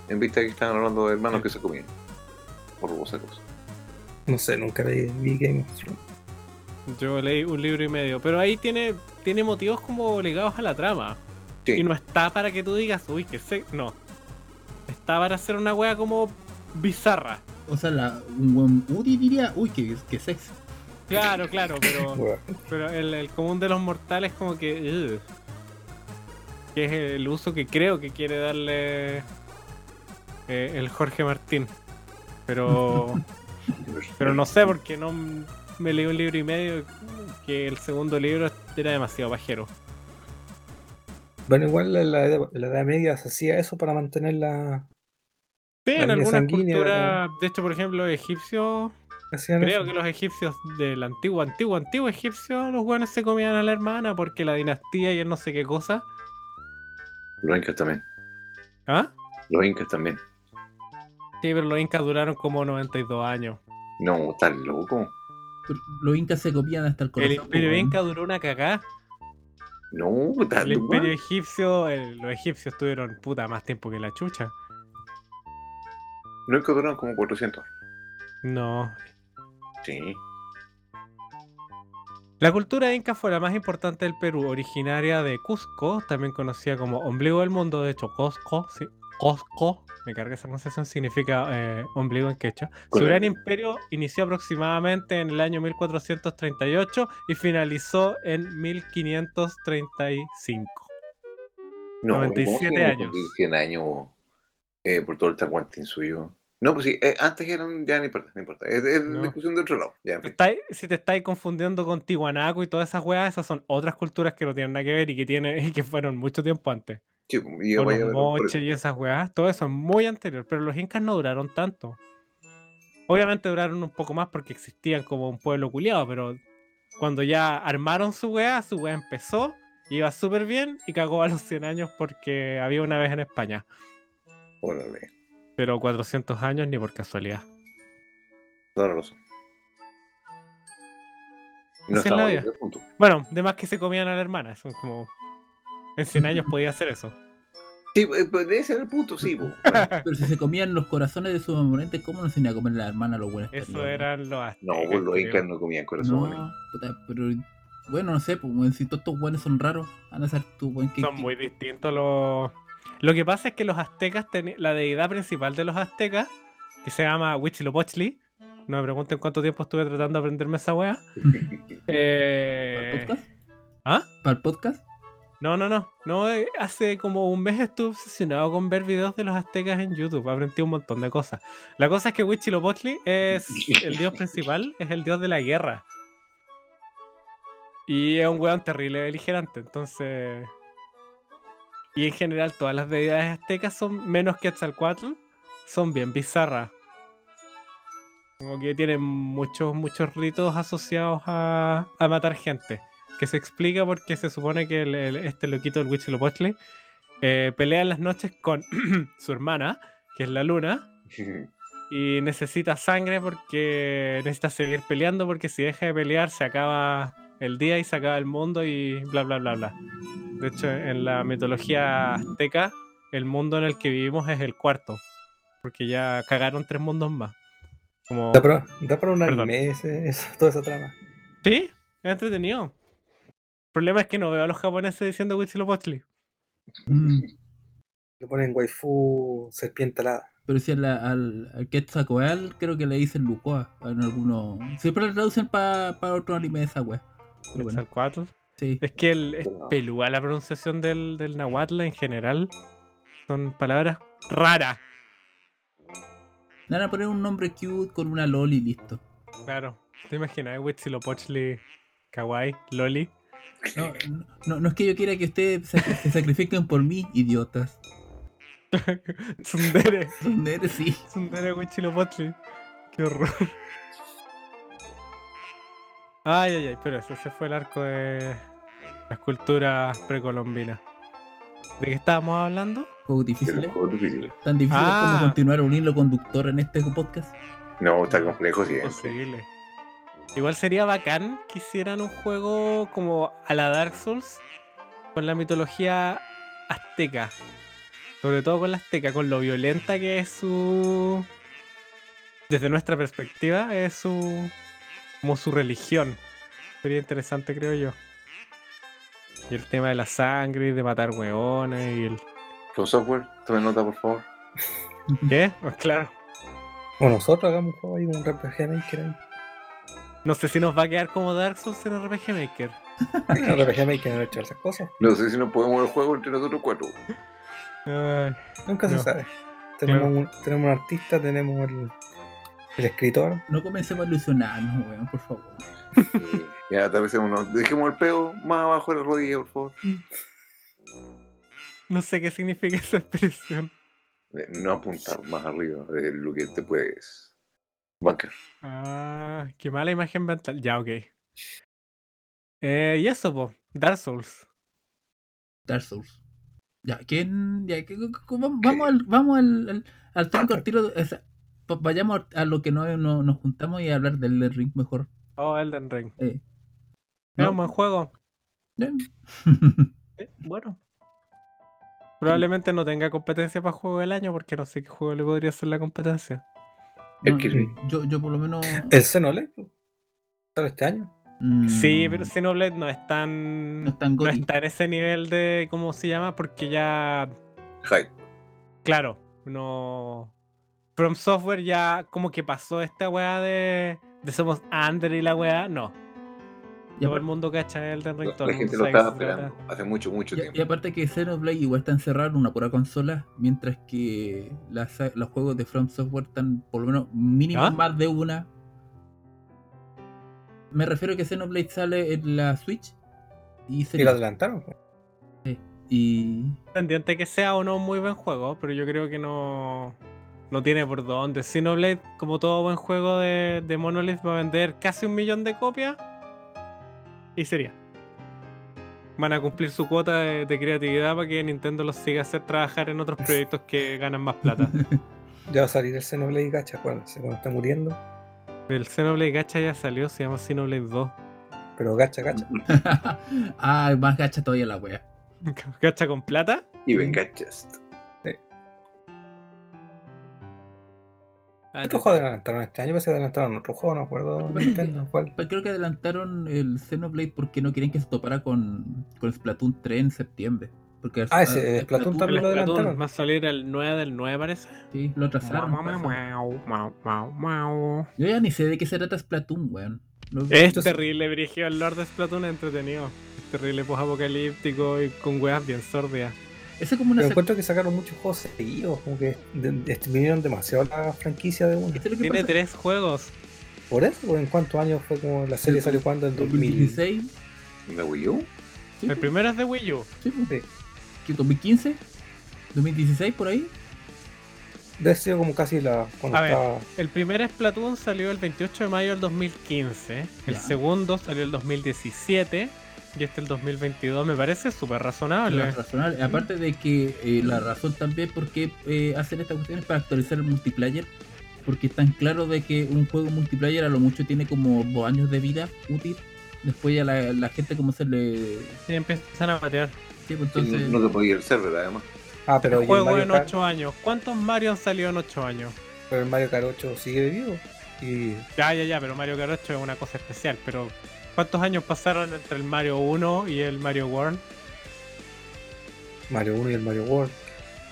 En vista de que estaban hablando de hermanos que se comían. Por cosa. No sé, nunca vi, vi Game of Thrones. Yo leí un libro y medio. Pero ahí tiene, tiene motivos como ligados a la trama. Sí. Y no está para que tú digas, uy, que sé. No. Está para hacer una wea como bizarra. O sea, la, un buen Udi diría, uy, qué, qué sexy. Claro, claro, pero. Bueno, Pero el, el común de los mortales como que... ugh. que es el uso que creo que quiere darle eh, el Jorge Martín. Pero pero no sé porque no me leí un libro y medio que el segundo libro era demasiado pajero. Bueno, igual en la, edad- en la Edad Media se hacía eso para mantener la. Sí, La en algunas culturas, de hecho por ejemplo egipcios, hacían creo eso. que los egipcios del antiguo, antiguo, antiguo egipcio, los buenos se comían a la hermana porque la dinastía y el no sé qué cosa. Los incas también. ¿Ah? Los incas también. Sí, pero los incas duraron como 92 años. No, estás loco. Pero Los incas se copian hasta el corazón. El imperio weón. inca duró una cagá. No, estás El loco. imperio egipcio, el- los egipcios tuvieron puta más tiempo que la chucha. Los incas duraron como 400. No. Sí. La cultura inca fue la más importante del Perú, originaria de Cusco, también conocida como ombligo del mundo, de hecho Cusco, sí, Cusco, me carga esa pronunciación, significa eh, ombligo en quechua. Su gran imperio inició aproximadamente en el año 1438 y finalizó en 1535. No, 97 ¿cómo que años. cumplir 100 años eh, por todo el taguantín suyo. No, pues sí, eh, antes eran, ya no importa, no importa. Es, es No. discusión de otro lado. Ya, estáis- si te estáis confundiendo con Tiwanaku y todas esas weas, esas son otras culturas que no tienen nada que ver y que tienen y que fueron mucho tiempo antes. Sí, y Con los moches y esas weas, todo eso es muy anterior, pero los incas no duraron tanto. Obviamente duraron un poco más porque existían como un pueblo culiado, pero cuando ya armaron su wea, su wea empezó, iba súper bien y cagó a los 100 años porque había una vez en España. Órale, Pero 400 años ni por casualidad. Y No ese punto. Bueno, de más que se comían a la hermana, son como... En 100 años podía hacer eso. Sí, eh, pues debe ser el punto, sí. Bueno, Pero si se comían los corazones de sus memorientes, ¿cómo no se iban a comer la hermana los buenos? Eso eran los no, aztecas, pues los creo. incas no comían corazones. No, puta, pero bueno, no sé, pues si todos estos buenos son raros, van a ser tú, weón, que Son muy distintos los... Lo que pasa es que los aztecas, teni- la deidad principal de los aztecas, que se llama Huitzilopochtli, no me pregunten cuánto tiempo estuve tratando de aprenderme esa wea. ¿Para el Eh... podcast? ¿Ah? ¿Para el podcast? No, no, no. no eh, hace como un mes estuve obsesionado con ver videos de los aztecas en YouTube. Aprendí un montón de cosas. La cosa es que Huitzilopochtli es el dios principal, es el dios de la guerra. Y es un weón terrible beligerante, entonces... Y en general todas las deidades aztecas son menos que Quetzalcoatl, son bien bizarras. Como que tienen muchos, muchos ritos asociados a, a matar gente. Que se explica porque se supone que el- el- este loquito del Huitzilopochtli eh, pelea en las noches con su hermana, que es la luna, y necesita sangre porque necesita seguir peleando porque si deja de pelear se acaba el día y se acaba el mundo y bla bla bla bla. De hecho, en la mitología azteca, el mundo en el que vivimos es el cuarto, porque ya cagaron tres mundos más. Como... Da para, da para un anime ese- esa- toda esa trama. Sí, es entretenido. El problema es que no veo a los japoneses diciendo Huitzilopochtli. Mm, Le ponen waifu serpiente alada. Pero si a la- al, al Quetzalcoatl creo que le dicen Lucoa en algunos. Siempre lo traducen para otro anime de esa wea. Pero bueno, sí. Es que el, es pelúa la pronunciación del, del nahuatl en general. Son palabras raras. Le van a poner un nombre cute con una loli listo. Claro. ¿Te imaginas? Huitzilopochtli, kawaii, loli. No, no, no es que yo quiera que ustedes se, sacrifiquen por mí, idiotas. Tsundere. Son nenes, sí. Tsundere Huitzilopochtli. Qué horror. Ay, ay, ay, pero eso, ese fue el arco de las culturas precolombinas. ¿De qué estábamos hablando? Juegos difíciles. los juegos difíciles. Tan difíciles Ah. como continuar un hilo conductor en este podcast. No, está complejo siempre. Posible. Igual sería bacán que hicieran un juego como a la Dark Souls con la mitología azteca. Sobre todo con la azteca, con lo violenta que es su. Desde nuestra perspectiva, es su. como su religión. Sería interesante, creo yo. Y el tema de la sangre y de matar hueones y el. Con software, tome nota, por favor. ¿Qué? Pues claro. O nosotros hagamos un juego ahí, un RPG Maker. No sé si nos va a quedar como Dark Souls en RPG Maker. Un RPG Maker no ha hecho esas cosas. No sé si nos podemos el juego entre nosotros cuatro. Nunca No. se sabe. Tenemos, un, tenemos un artista, tenemos el, el escritor. No comencemos a ilusionarnos, weón, por favor. Ya, tal vez uno. Dejemos el peo más abajo de la rodilla, por favor. No sé qué significa esa expresión. Eh, No apuntar más arriba de lo que te puedes Ah, qué mala imagen mental. Ya, ok. Eh, y eso, po. Dark Souls. Dark Souls. Ya, ¿quién? Ya, ¿qué- qué- qué- vamos vamos al, vamos al, al, al tronco, al tiro. o sea, pa- vayamos a lo que no, no- nos juntamos y a hablar del Elden Ring mejor. Oh, Elden Ring. Eh, ¿no? un buen juego. Eh. Eh, bueno. Probablemente no tenga competencia para juego del año porque no sé qué juego le podría hacer la competencia. No, yo, yo por lo menos. El Xenoblade. ¿Sale este año? mm, Sí, pero Xenoblade no es tan. No es tan no está en ese nivel de. ¿Cómo se llama? Porque ya. Hype. Claro, no. From Software ya como que pasó esta weá de. De somos under y la weá. No. Y todo el mundo cacha Elden Ring. La, la gente lo estaba esperando hace mucho, mucho y- y tiempo. aparte que Xenoblade igual está encerrado en una pura consola, mientras que las- los juegos de From Software están por lo menos mínimo ¿Ah? más de una. Me refiero a que Xenoblade sale en la Switch y Y se lo adelantaron. y Pendiente que sea o no un muy buen juego, pero yo creo que no. No tiene por dónde. Xenoblade, como todo buen juego de, de Monolith, va a vender casi un millón de copias. Y sería. Van a cumplir su cuota de, de creatividad para que Nintendo los siga hacer trabajar en otros proyectos que ganan más plata. Ya va a salir el Xenoblade Gacha, acuérdense, cuando está muriendo. El Xenoblade Gacha ya salió, se llama Xenoblade 2. Pero Gacha, Gacha. ah, más gacha todavía la wea. ¿Gacha con plata? Y venga, just. Ah, ¿Otro juego adelantaron este año? Parece que adelantaron otro juego, no acuerdo. Nintendo, ¿cuál? Pues Creo que adelantaron el Xenoblade porque no querían que se topara con, con Splatoon 3 en septiembre. Porque Ah, ese, Splatoon El también lo Splatoon adelantaron. va a salir el 9 del 9, parece. Sí, lo atrasaron. Yo ya ni sé de qué se trata Splatoon, weón. No- Es terrible, Brigio. El Lord de Splatoon es entretenido. Es terrible, posapocalíptico y con weas bien sordias. Ese es como una Pero encuentro que sacaron muchos juegos seguidos, como que de- de- exprimieron demasiado la franquicia de uno. ¿Este Tiene pasa? tres juegos. Por eso, pues, ¿en cuántos años fue como la serie salió cuando? En 2000. 2016. ¿La Wii U? Sí, El primero es de Wii U. sí, pues. Sí. ¿Qué, 2015, 2016 por ahí. Debe ser sido como casi la. A ver. estaba. El primer Splatoon salió el 28 de mayo del 2015. El Ya. segundo salió el 2017. Y este el 2022 me parece súper razonable. Razonable. Aparte de que eh, la razón también por qué eh, hacen esta cuestión es para actualizar el multiplayer. porque están claro de que un juego multiplayer a lo mucho tiene como dos años de vida útil. Después ya la, la gente como se le... Sí, empiezan a patear. Sí, pues Sí. No te podía ir el server, además. Ah, pero el ¿y el juego en Kart? 8 años. ¿Cuántos Mario han salido en 8 años? Pero el Mario Kart 8 sigue vivo. Y Ya, ya, ya, pero Mario Kart 8 es una cosa especial. Pero ¿cuántos años pasaron entre el Mario 1 y el Mario World? Mario 1 y el Mario World.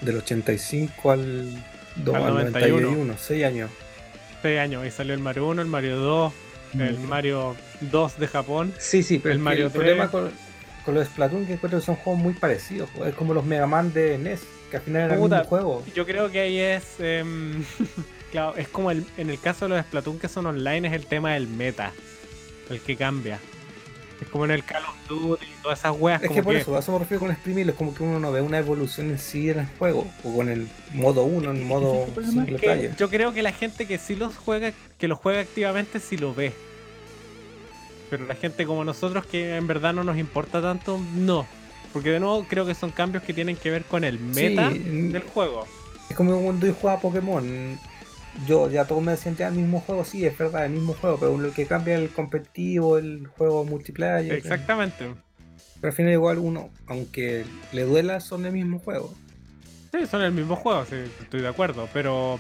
Del 85 al, do- Al al 91. 91, 6 años. 6 años. Y salió el Mario 1, el Mario 2, el Mm. Mario 2 de Japón. Sí, sí, pero El el, Mario el 3. problema con, con los Splatoon que encuentro que son juegos muy parecidos. Es como los Mega Man de NES, que al final eran el Puta. mismo juego. Yo creo que ahí es. em, claro, es como el, en el caso de los Splatoon que son online, es el tema del meta. El que cambia. Es como en el Call of Duty y todas esas weas. Es como que por que- eso, a eso me refiero con exprimirlo, es como que uno no ve una evolución en sí en el juego, o con el modo 1, en el modo que player. yo creo que la gente que sí los juega, que los juega activamente, sí lo ve. Pero la gente como nosotros, que en verdad no nos importa tanto, no. Porque de nuevo creo que son cambios que tienen que ver con el meta Sí, del juego. Es como cuando yo jugaba Pokémon. Yo ya todos me decían ya el mismo juego, sí, es verdad, el mismo juego, pero lo que cambia es el competitivo, el juego multiplayer. Exactamente. Pero al final igual uno, aunque le duela, son el mismo juego. Sí, son el mismo juego, sí, estoy de acuerdo, pero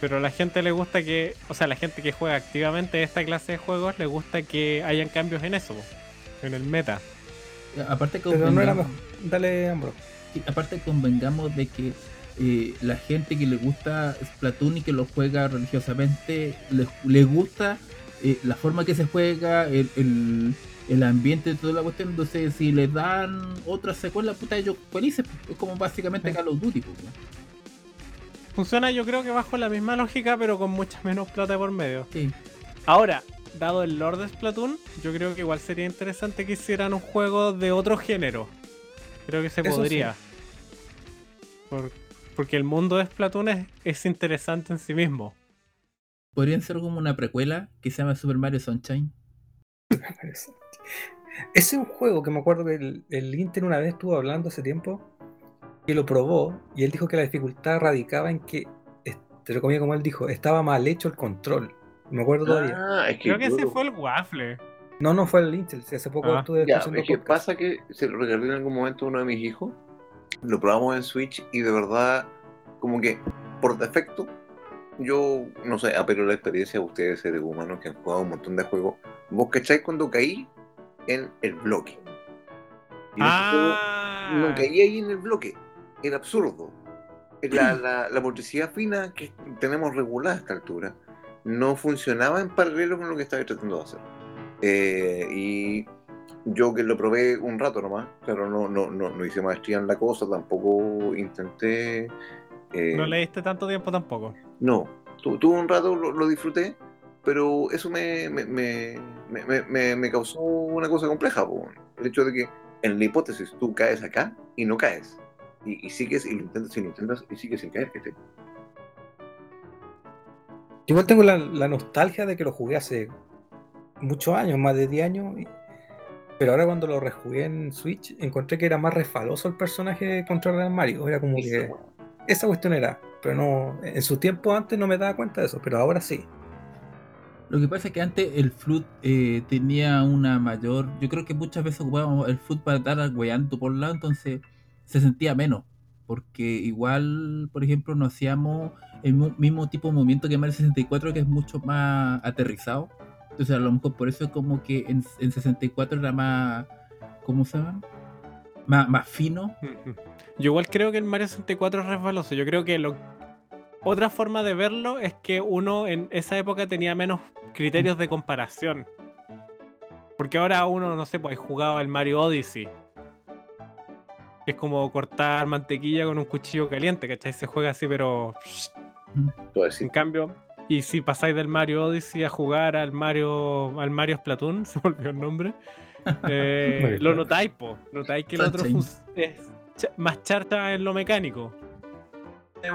pero a la gente le gusta que, o sea, la gente que juega activamente esta clase de juegos le gusta que hayan cambios en eso, en el meta. Aparte que Pero no era convengamos- mejor. Dale, Ambro. Sí, aparte convengamos de que eh, la gente que le gusta Splatoon y que lo juega religiosamente, le, le gusta eh, la forma que se juega, el, el, el ambiente, toda la cuestión. Entonces, si le dan otra secuela, puta, ellos felices. Es como básicamente Sí. Call of Duty. pues, ¿no? Funciona yo creo que bajo la misma lógica, pero con mucha menos plata por medio. Sí. Ahora, dado el lore de Splatoon, yo creo que igual sería interesante que hicieran un juego de otro género. Creo que se Eso podría. Porque el mundo de Splatoon es, es interesante en sí mismo. Podrían ser como una precuela que se llama Super Mario Sunshine. Ese es un juego que me acuerdo que el, el Inter una vez estuvo hablando hace tiempo y lo probó y él dijo que la dificultad radicaba en que, entre comillas como él dijo, estaba mal hecho el control. Me acuerdo todavía. Ah, es que, Creo que ese fue el waffle. No, no fue el Intel, hace poco Ah, estuve Ya, es que pasa que se lo regalé en algún momento a uno de mis hijos. Lo probamos en Switch y de verdad, como que por defecto, yo no sé, apelo la experiencia de ustedes, seres humanos que han jugado un montón de juegos. ¿Vos cacháis cuando caí en el bloque? Y Ah, no caí ahí en el bloque. Era absurdo. La, la, la motricidad fina que tenemos regulada a esta altura no funcionaba en paralelo con lo que estaba tratando de hacer. Eh, y yo que lo probé un rato nomás, claro, no, no, no, no hice maestría en la cosa, tampoco intenté. eh, no le diste tanto tiempo tampoco. no, tu- tuve un rato, lo, lo disfruté, pero eso me, me, me, me- me- me- me causó una cosa compleja. po. El hecho de que en la hipótesis tú caes acá y no caes. Y, y sigues y lo intentas y lo intentas y sigues sin caer. Yo igual tengo la, la nostalgia de que lo jugué hace muchos años, más de 10 años. y- Pero ahora cuando lo rejugué en Switch, encontré que era más resbaloso el personaje contra el Mario. Era como que esa cuestión era. Pero no, en su tiempo antes no me daba cuenta de eso, pero ahora sí. Lo que pasa es que antes el flood eh, tenía una mayor. Yo creo que muchas veces ocupábamos el flood para estar hueando por lado, entonces se sentía menos. Porque igual, por ejemplo, no hacíamos el mismo tipo de movimiento que Mario 64, que es mucho más aterrizado. Entonces, a lo mejor por eso es como que en, en 64 era más. ¿Cómo se llama? Más, más fino. Yo igual creo que el Mario 64 es resbaloso. Yo creo que lo... otra forma de verlo es que uno en esa época tenía menos criterios de comparación. Porque ahora uno, no sé, pues jugaba el Mario Odyssey. Es como cortar mantequilla con un cuchillo caliente, ¿cachai? Se juega así, pero en cambio, y si pasáis del Mario Odyssey a jugar al Mario al Mario Splatoon, se me olvidó el nombre, eh, lo notáis, po. Notáis que el otro es más charta en lo mecánico.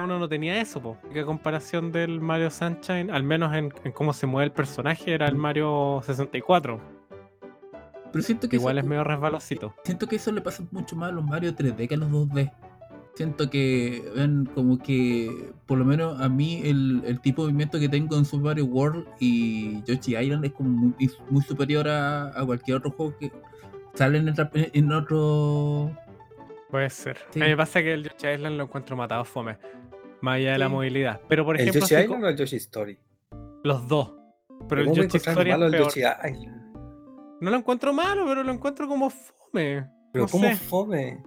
Uno no tenía eso, po. Que comparación del Mario Sunshine, al menos en, en cómo se mueve el personaje, era el Mario 64. Pero siento que, Igual es medio resbalosito. siento que eso le pasa mucho más a los Mario 3D que a los 2D. Siento que ven como que, por lo menos a mí, el, el tipo de movimiento que tengo en Super Mario World y Yoshi Island es como muy, muy superior a, a cualquier otro juego que sale en, otro. Puede ser. Sí. A mí me pasa que el Yoshi Island lo encuentro matado fome. Más allá de la movilidad. Pero por ¿El ejemplo, Yoshi si Island o el Yoshi Story? los dos. Pero el ¿Cómo me Yoshi Story es malo el peor. Yoshi Island? No lo encuentro malo, pero lo encuentro como fome. Pero no ¿cómo sé. fome?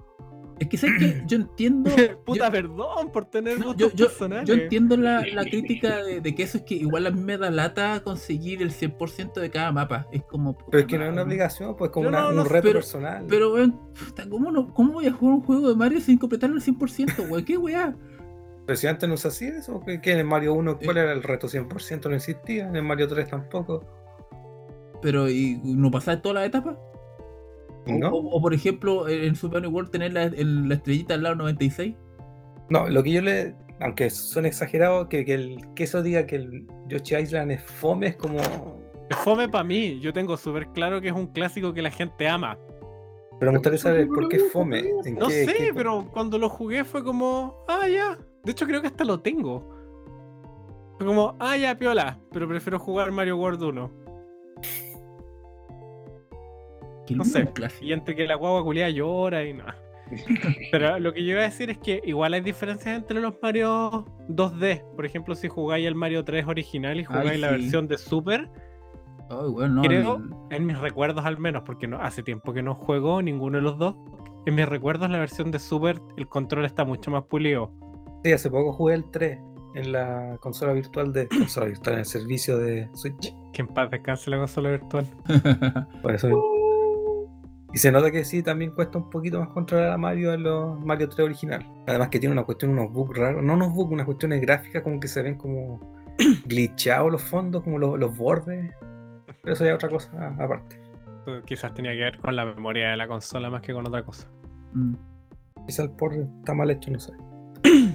Es que sabes que yo entiendo. Puta, yo- perdón por tener No, gustos yo, yo- personales. yo entiendo la, la crítica de, de que eso es que igual a mí me da lata conseguir el 100% de cada mapa. Es como. Pero es que no es una obligación, pues como una- no- un reto pero- personal. Pero, weón, puta, ¿cómo, no, ¿cómo voy a jugar un juego de Mario sin completarlo al 100%, weón? ¿Qué weá? Pero si antes no se hacía eso, ¿qué, qué en el Mario 1 cuál Eh. era el reto 100%? No existía, en el Mario 3 tampoco. Pero, ¿y no pasar toda la etapa? O, ¿No? o- o, por ejemplo, en Super Mario World tener la, el- la estrellita al lado 96. No, lo que yo le. Aunque son exagerados, que, que, el, que eso diga que el Yoshi Island es fome es como. Es fome para mí. Yo tengo súper claro que es un clásico que la gente ama. Pero me gustaría saber por qué es fome. ¿En No qué- sé, qué- pero cuando lo jugué fue como, ah, ya. De hecho, creo que hasta lo tengo. Fue como, ah, ya, piola. Pero prefiero jugar Mario World 1. No sé. Y entre que la guagua culia llora y nada. Pero lo que yo iba a decir es que igual hay diferencias entre los Mario 2D. Por ejemplo, si jugáis el Mario 3 original y jugáis Ay, la sí. versión de Super, no, creo, el- en mis recuerdos al menos, porque no, hace tiempo que no juego ninguno de los dos. En mis recuerdos, la versión de Super, el control está mucho más pulido. Sí, hace poco jugué el 3 en la consola virtual de. Consola virtual, en el servicio de Switch. Que en paz descanse la consola virtual. Por eso. Y se nota que sí, también cuesta un poquito más controlar a Mario en los Mario 3 original. Además que tiene una cuestión, unos bugs raros. No unos bugs, unas cuestiones gráficas como que se ven como glitchados los fondos, como los, los bordes. Pero eso ya es otra cosa aparte. Quizás tenía que ver con la memoria de la consola más que con otra cosa. Mm. Quizá el port está mal hecho, no sé.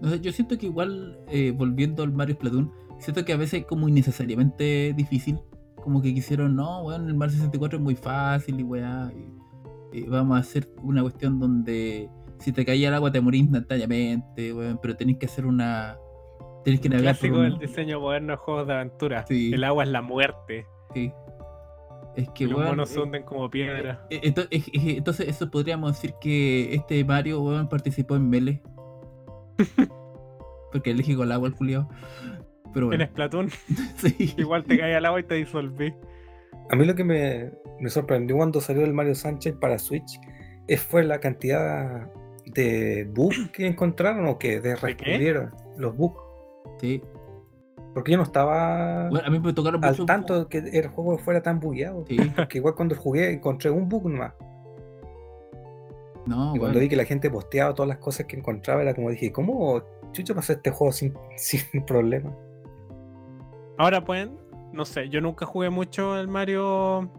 No sé, yo siento que igual, eh, volviendo al Mario Splatoon, siento que a veces es como innecesariamente difícil. Como que quisieron, no, weón, el Mario 64 es muy fácil y weá. y- y vamos a hacer una cuestión donde si te caía el agua te morís instantáneamente, weón, pero tenés que hacer una. Tenés que navegar Clásico un- del diseño moderno de juegos de aventura. Sí. El agua es la muerte. Sí. Es que, y los weón, monos se eh, hunden como piedra. eh, es- entonces, eso podríamos decir que este Mario, weón, participó en Melee. Porque elegí con el agua el culiao. Pero En bueno, Splatoon, sí. igual te cae al agua y te disolví. A mí lo que me, me sorprendió cuando salió el Mario Sánchez para Switch es, fue la cantidad de bugs que encontraron o que descubrieron. Los bugs. sí. Porque yo no estaba Bueno, a mí me tocaron al tanto de que el juego fuera tan bugueado. Sí. Porque igual cuando jugué encontré un bug nomás. No, y cuando vi que la gente posteaba todas las cosas que encontraba, era como dije, ¿cómo chucho pasó este juego sin, sin problema? Ahora pueden, no sé, yo nunca jugué mucho el Mario.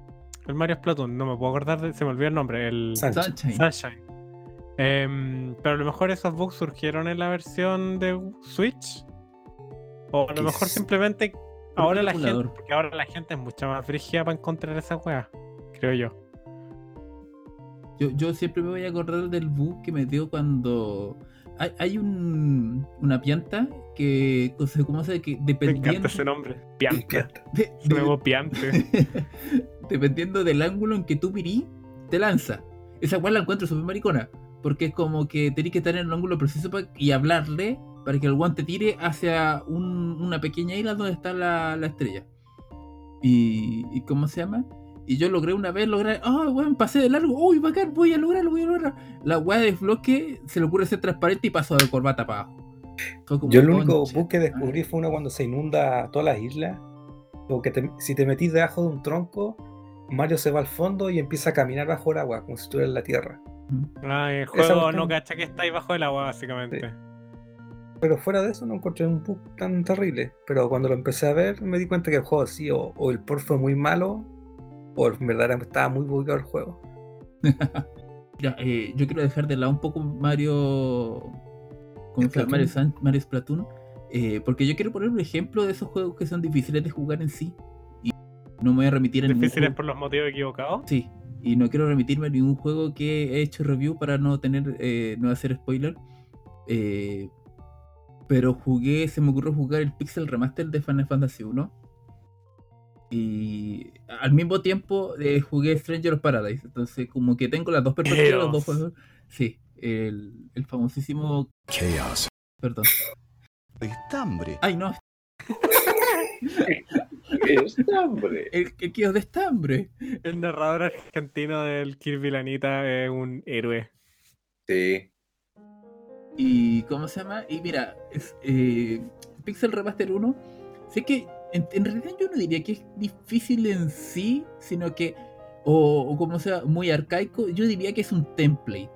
El Mario Splatoon, no me puedo acordar, de, se me olvidó el nombre. El Sunshine. Sunshine. Em, pero a lo mejor esos bugs surgieron en la versión de Switch. O a lo mejor simplemente ahora la gente. Porque ahora la gente es mucho más frígida para encontrar esa wea. Creo yo. Yo, yo siempre me voy a acordar del bug que me dio cuando. Hay, hay un, una pianta que. no sé ¿Cómo se dice? Que Me encanta dependiendo. ese nombre. Pianta. Pianta. de- de- Nuevo piante. dependiendo del ángulo en que tú mirí, te lanza. Esa cual la encuentro súper maricona. Porque es como que tenés que estar en el ángulo preciso pa- y hablarle para que el guante tire hacia un- una pequeña isla donde está la, la estrella. Y, y ¿Cómo se llama? Y yo logré una vez lograr. ¡Oh, weón! Pasé de largo. ¡Uy, bacán! Voy a lograrlo, voy a lograrlo. La weá de bloque se le ocurre ser transparente y pasó de corbata para abajo. Yo el único "Concha bug que descubrí fue uno cuando se inunda todas las islas. O que te- si te metís debajo de un tronco, Mario se va al fondo y empieza a caminar bajo el agua, como si estuviera en la tierra. Ah, el juego no cacha que está ahí bajo el agua, básicamente. Pero fuera de eso no encontré un bug tan terrible. Pero cuando lo empecé a ver me di cuenta que el juego sí, o, o el port fue muy malo, en verdad estaba muy bugueado el juego. Mira, eh, yo quiero dejar de lado un poco Mario. ¿Cómo se llama? Splatoon. Mario, San- Mario Splatoon. eh, porque yo quiero poner un ejemplo de esos juegos que son difíciles de jugar en sí. Y no me voy a remitir a ningún Difíciles por los motivos equivocados. Sí, y no quiero remitirme a ningún juego que he hecho review para no tener eh, no hacer spoiler. Eh, pero jugué, se me ocurrió jugar el Pixel Remaster de Final Fantasy 1. Y al mismo tiempo eh, jugué Stranger of Paradise. Entonces, como que tengo las dos perspectivas, los dos juegos. Sí, el, el famosísimo. Chaos. Perdón. Estambre. Ay, no, Estambre. el, el Chaos de Estambre. El narrador argentino del Kirby Lanita es un héroe. Sí. Y ¿cómo se llama? Y mira, es, eh, Pixel Remaster 1, sé que en, en realidad yo no diría que es difícil en sí, sino que, o, o como sea, muy arcaico, yo diría que es un template.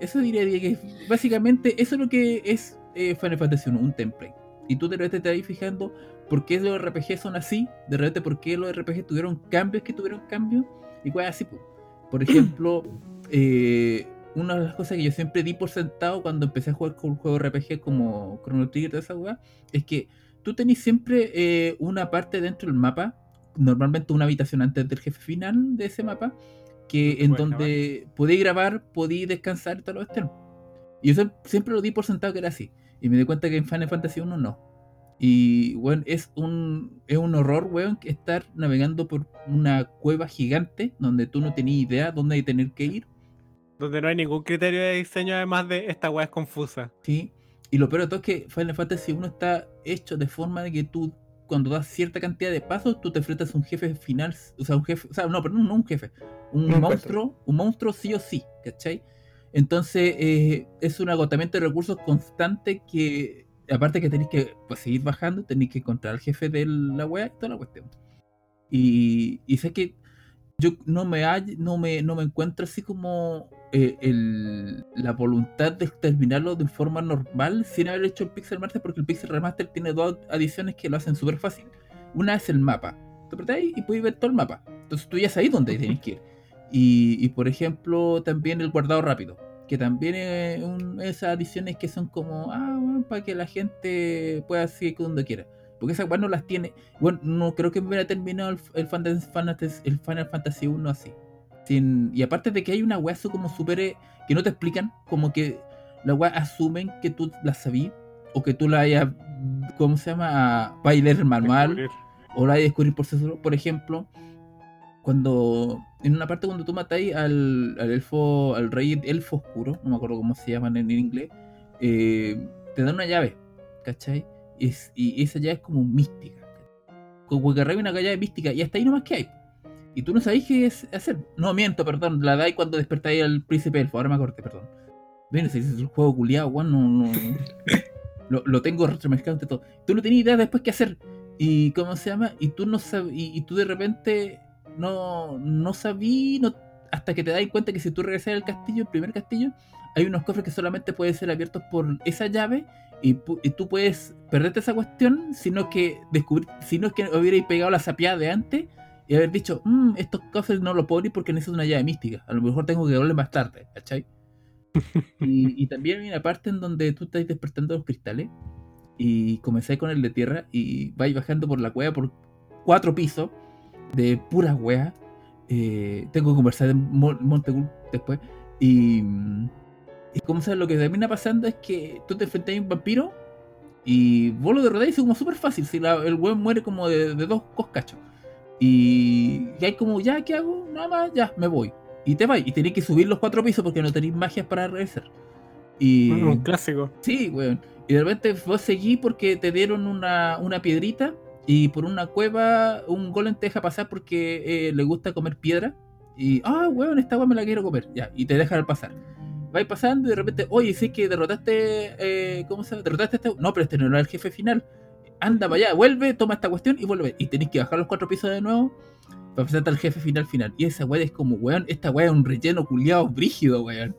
Eso diría que es, básicamente, eso es lo que es eh, Final Fantasy 1, un template. Y tú de repente te vas fijando por qué los RPG son así, de repente por qué los RPG tuvieron cambios que tuvieron cambios, y cosas así. po. Por ejemplo, eh, una de las cosas que yo siempre di por sentado cuando empecé a jugar con juegos RPG como Chrono Trigger y toda esa weá, es que tú tenés siempre eh, una parte dentro del mapa, normalmente una habitación antes del jefe final de ese mapa, que en donde podéis grabar, podéis descansar y todo lo externo. Y yo siempre- lo di por sentado que era así. Y me di cuenta que en Final Fantasy 1 no. Y bueno, es un, es un horror, weón, que estar navegando por una cueva gigante donde tú no tenías idea dónde hay tener que ir. Donde no hay ningún criterio de diseño además de esta weá es confusa. ¿sí? Y lo peor de todo es que Final Fantasy 1 está hecho de forma de que tú, cuando das cierta cantidad de pasos, tú te enfrentas a un jefe final, o sea, un jefe, o sea, no, perdón, no un jefe, un monstruo, un monstruo sí o sí, ¿cachai? Entonces eh, es un agotamiento de recursos constante que, aparte que tenéis que pues, seguir bajando, tenéis que encontrar al jefe de la wea y toda la cuestión. Y, y sé que yo no me, hall- no me, no me encuentro así como eh, el- la voluntad de terminarlo de forma normal sin haber hecho el Pixel Remaster, porque el Pixel Remaster tiene dos adiciones que lo hacen súper fácil. Una es el mapa. Te apretáis y podéis ver todo el mapa. Entonces tú ya sabes dónde tienes que ir. Y, y, por ejemplo, también el guardado rápido. Que también es un- esas adiciones que son como, ah, bueno, para que la gente pueda seguir donde quiera. Porque esas weas no las tiene. Bueno, no creo que me hubiera terminado el, el, Final, Fantasy, el Final Fantasy 1 así. Sin, y aparte de que hay una wea como super eh, que no te explican, como que la wea asumen que tú la sabías, o que tú la hayas, ¿cómo se llama? Va a leer manual, Descubrir. o la hayas descubrir por sí solo. Por ejemplo, cuando en una parte cuando tú matáis al, al elfo, al rey elfo oscuro, no me acuerdo cómo se llaman en inglés, eh, te dan una llave, ¿cachai? Y, es- y esa llave es como mística. Como que arriba hay una llave mística y hasta ahí nomás que hay. Y tú no sabéis qué es hacer. No, miento, perdón. La dais cuando despertáis al príncipe elfo. Ahora me acordé, perdón. Ven, ese es el juego culiado, weón. No, no. lo, lo tengo retromezclado entre todo. Tú no tenías idea después qué hacer. Y cómo se llama. Y tú no sab- y, y tú de repente no, no sabí no, hasta que te das cuenta que si tú regresas al castillo, el primer castillo, hay unos cofres que solamente pueden ser abiertos por esa llave y, tú puedes perderte esa cuestión, sino que descubrir, si no es que hubierais pegado la sapiada de antes y haber dicho, "Mm, estos cofres no los puedo abrir porque necesito una llave mística, a lo mejor tengo que darle más tarde, ¿cachai? y, y también hay una parte en donde tú estás despertando los cristales y comenzáis con el de tierra y vais bajando por la cueva por cuatro pisos de pura wea. Eh, tengo que conversar en Mon- Montegul después. Y, mm, y como sabes, lo que termina pasando es que tú te enfrentas a un vampiro y vos lo derrotáis como súper fácil. Si la- el weón muere como de, de dos coscachos. Y, y hay como, ya, ¿qué hago? Nada más, ya, me voy. Y te vas. Y tenés que subir los cuatro pisos porque no tenéis magias para regresar. Y, Un clásico. Sí, weón. Y de repente vos seguís porque te dieron una, una piedrita y por una cueva un golem te deja pasar porque eh, le gusta comer piedra. Y, ah, weón, esta weá me la quiero comer. Ya, y te dejan pasar. Vais pasando y de repente, oye, sí que derrotaste, eh, ¿cómo se llama? Derrotaste a este... No, pero este no era el jefe final. Anda para allá, vuelve, toma esta cuestión y vuelve. Y tenéis que bajar los cuatro pisos de nuevo para presentarte al jefe final final. Y esa weá es como, weón, esta weá es un relleno culiado brígido, weón.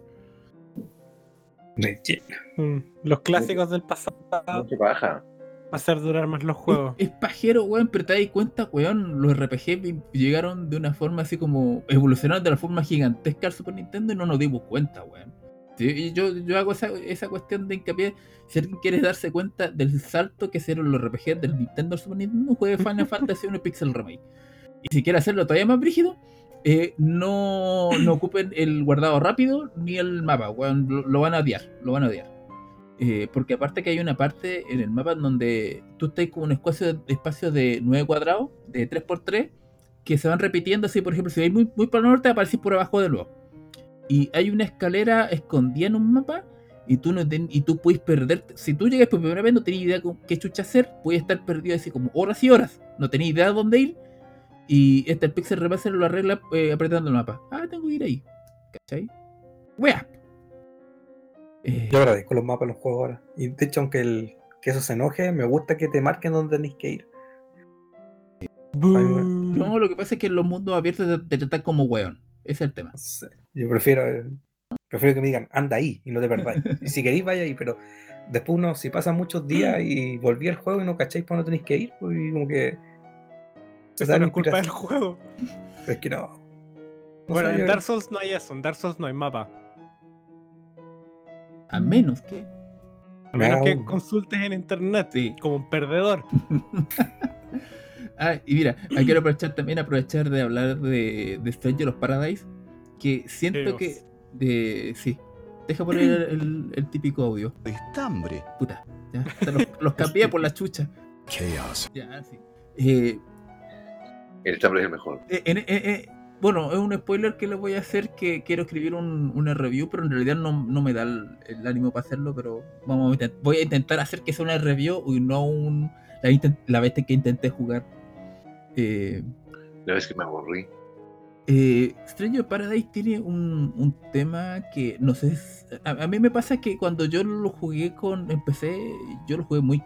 Relleno. Mm, Los clásicos del pasado Mucha paja. hacer durar más los juegos. Es, es pajero, weón, pero te das cuenta, weón, los RPG llegaron de una forma así como. evolucionaron de la forma gigantesca al Super Nintendo y no nos dimos cuenta, weón. Y yo, yo hago esa, esa cuestión de hincapié. Si alguien quiere darse cuenta del salto que hicieron los RPG del Nintendo Super Nintendo, juegue Final Fantasy 1 Pixel Remake. Y si quiere hacerlo todavía más brígido, eh, no, no ocupen el guardado rápido ni el mapa, lo, lo van a odiar, lo van a odiar. Eh, porque aparte que hay una parte en el mapa donde tú estás con un espacio, espacio de 9 cuadrados, de 3x3, que se van repitiendo así, por ejemplo, si vais muy, muy para el norte, aparecís por abajo de nuevo. Y hay una escalera escondida en un mapa y tú no ten- y tú puedes perderte. Si tú llegas por primera vez, no tenés idea con qué chucha hacer, puedes estar perdido así como horas y horas. No tenés idea de dónde ir. Y este el Pixel Repacer lo arregla eh, apretando el mapa. Ah, tengo que ir ahí. ¿Cachai? Wea. Eh, Yo agradezco los mapas en los juegos ahora. Y de hecho, aunque el, que eso se enoje, me gusta que te marquen dónde tenéis que ir. no, lo que pasa es que en los mundos abiertos te, te tratan como weón. Ese es el tema. No sé, Yo prefiero, eh, prefiero que me digan, anda ahí y no te perdáis. y si queréis, vaya ahí, pero después uno, si pasan muchos días y volví al juego y no cacháis por dónde tenéis que ir, pues y como que. no la es culpa del juego. Es que no. no Bueno, en Dark Souls no hay eso, en Dark Souls no hay mapa. A menos que. A menos que No. consultes en internet, Sí. como un perdedor. Ah, y mira, que aprovechar también aprovechar de hablar de, de Stranger of Paradise. Que siento que. De, sí. Deja poner el, el- el típico audio. Estambre. Puta. Ya, los, los cambié por la chucha. Chaos. Ya, sí. Eh, El chambre es el mejor. eh, en- eh, eh, bueno, es un spoiler que les voy a hacer que quiero escribir un, una review, pero en realidad no, no me da el, el ánimo para hacerlo, pero vamos a voy a intentar hacer que sea una review y no un la, la vez que intenté jugar. Eh, La vez que me aburrí. Eh, Stranger Paradise tiene un, un tema que no sé. A, a mí me pasa que cuando yo lo jugué con en PC, yo lo jugué muy,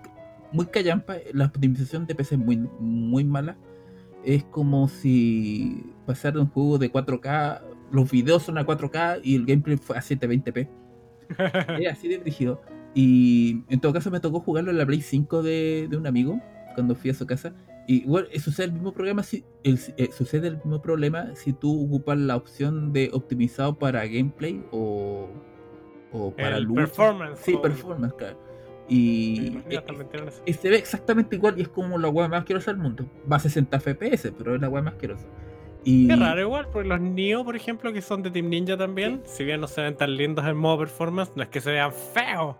muy callampa. La optimización de PC es muy, muy mala. Es como si pasara un juego de 4K. Los videos son a 4K y el gameplay fue a 720p. Es así de rígido. Y en todo caso me tocó jugarlo en la Play 5 de, de un amigo cuando fui a su casa. Y bueno, eh, sucede el mismo problema si el- eh, sucede el mismo problema si tú ocupas la opción de optimizado para gameplay o, o para El luz. performance. Sí, o- performance, claro. Y, y se ve exactamente igual y es como la weá más asquerosa del mundo. Va a 60 FPS, pero es la weá más asquerosa. Y, Qué raro igual, porque los Nioh, por ejemplo, que son de Team Ninja también, si bien no se ven tan lindos en modo performance, no es que se vean feos.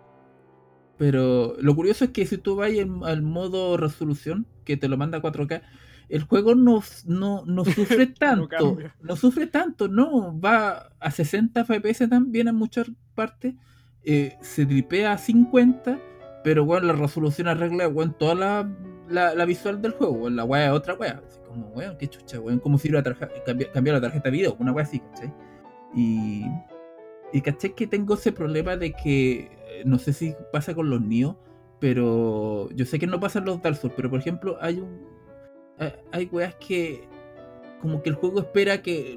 Pero lo curioso es que si tú vas al modo resolución, que te lo manda a 4K, el juego no, no, no sufre tanto. no, sufre tanto, no. Va a 60 FPS también en muchas partes. eh, se tripea a 50, pero bueno, la resolución arregla bueno, toda la, la, la visual del juego. weón, La weá es otra weá. Así como, weón, qué chucha, weón. Como si hubiera tarja- cambi- cambiado la tarjeta de video, una weá así, ¿cachai? Y, y caché que tengo ese problema de que eh, no sé si pasa con los Nio, pero yo sé que no pasa en los Dark Souls, pero por ejemplo hay un hay- hay weas que como que el juego espera que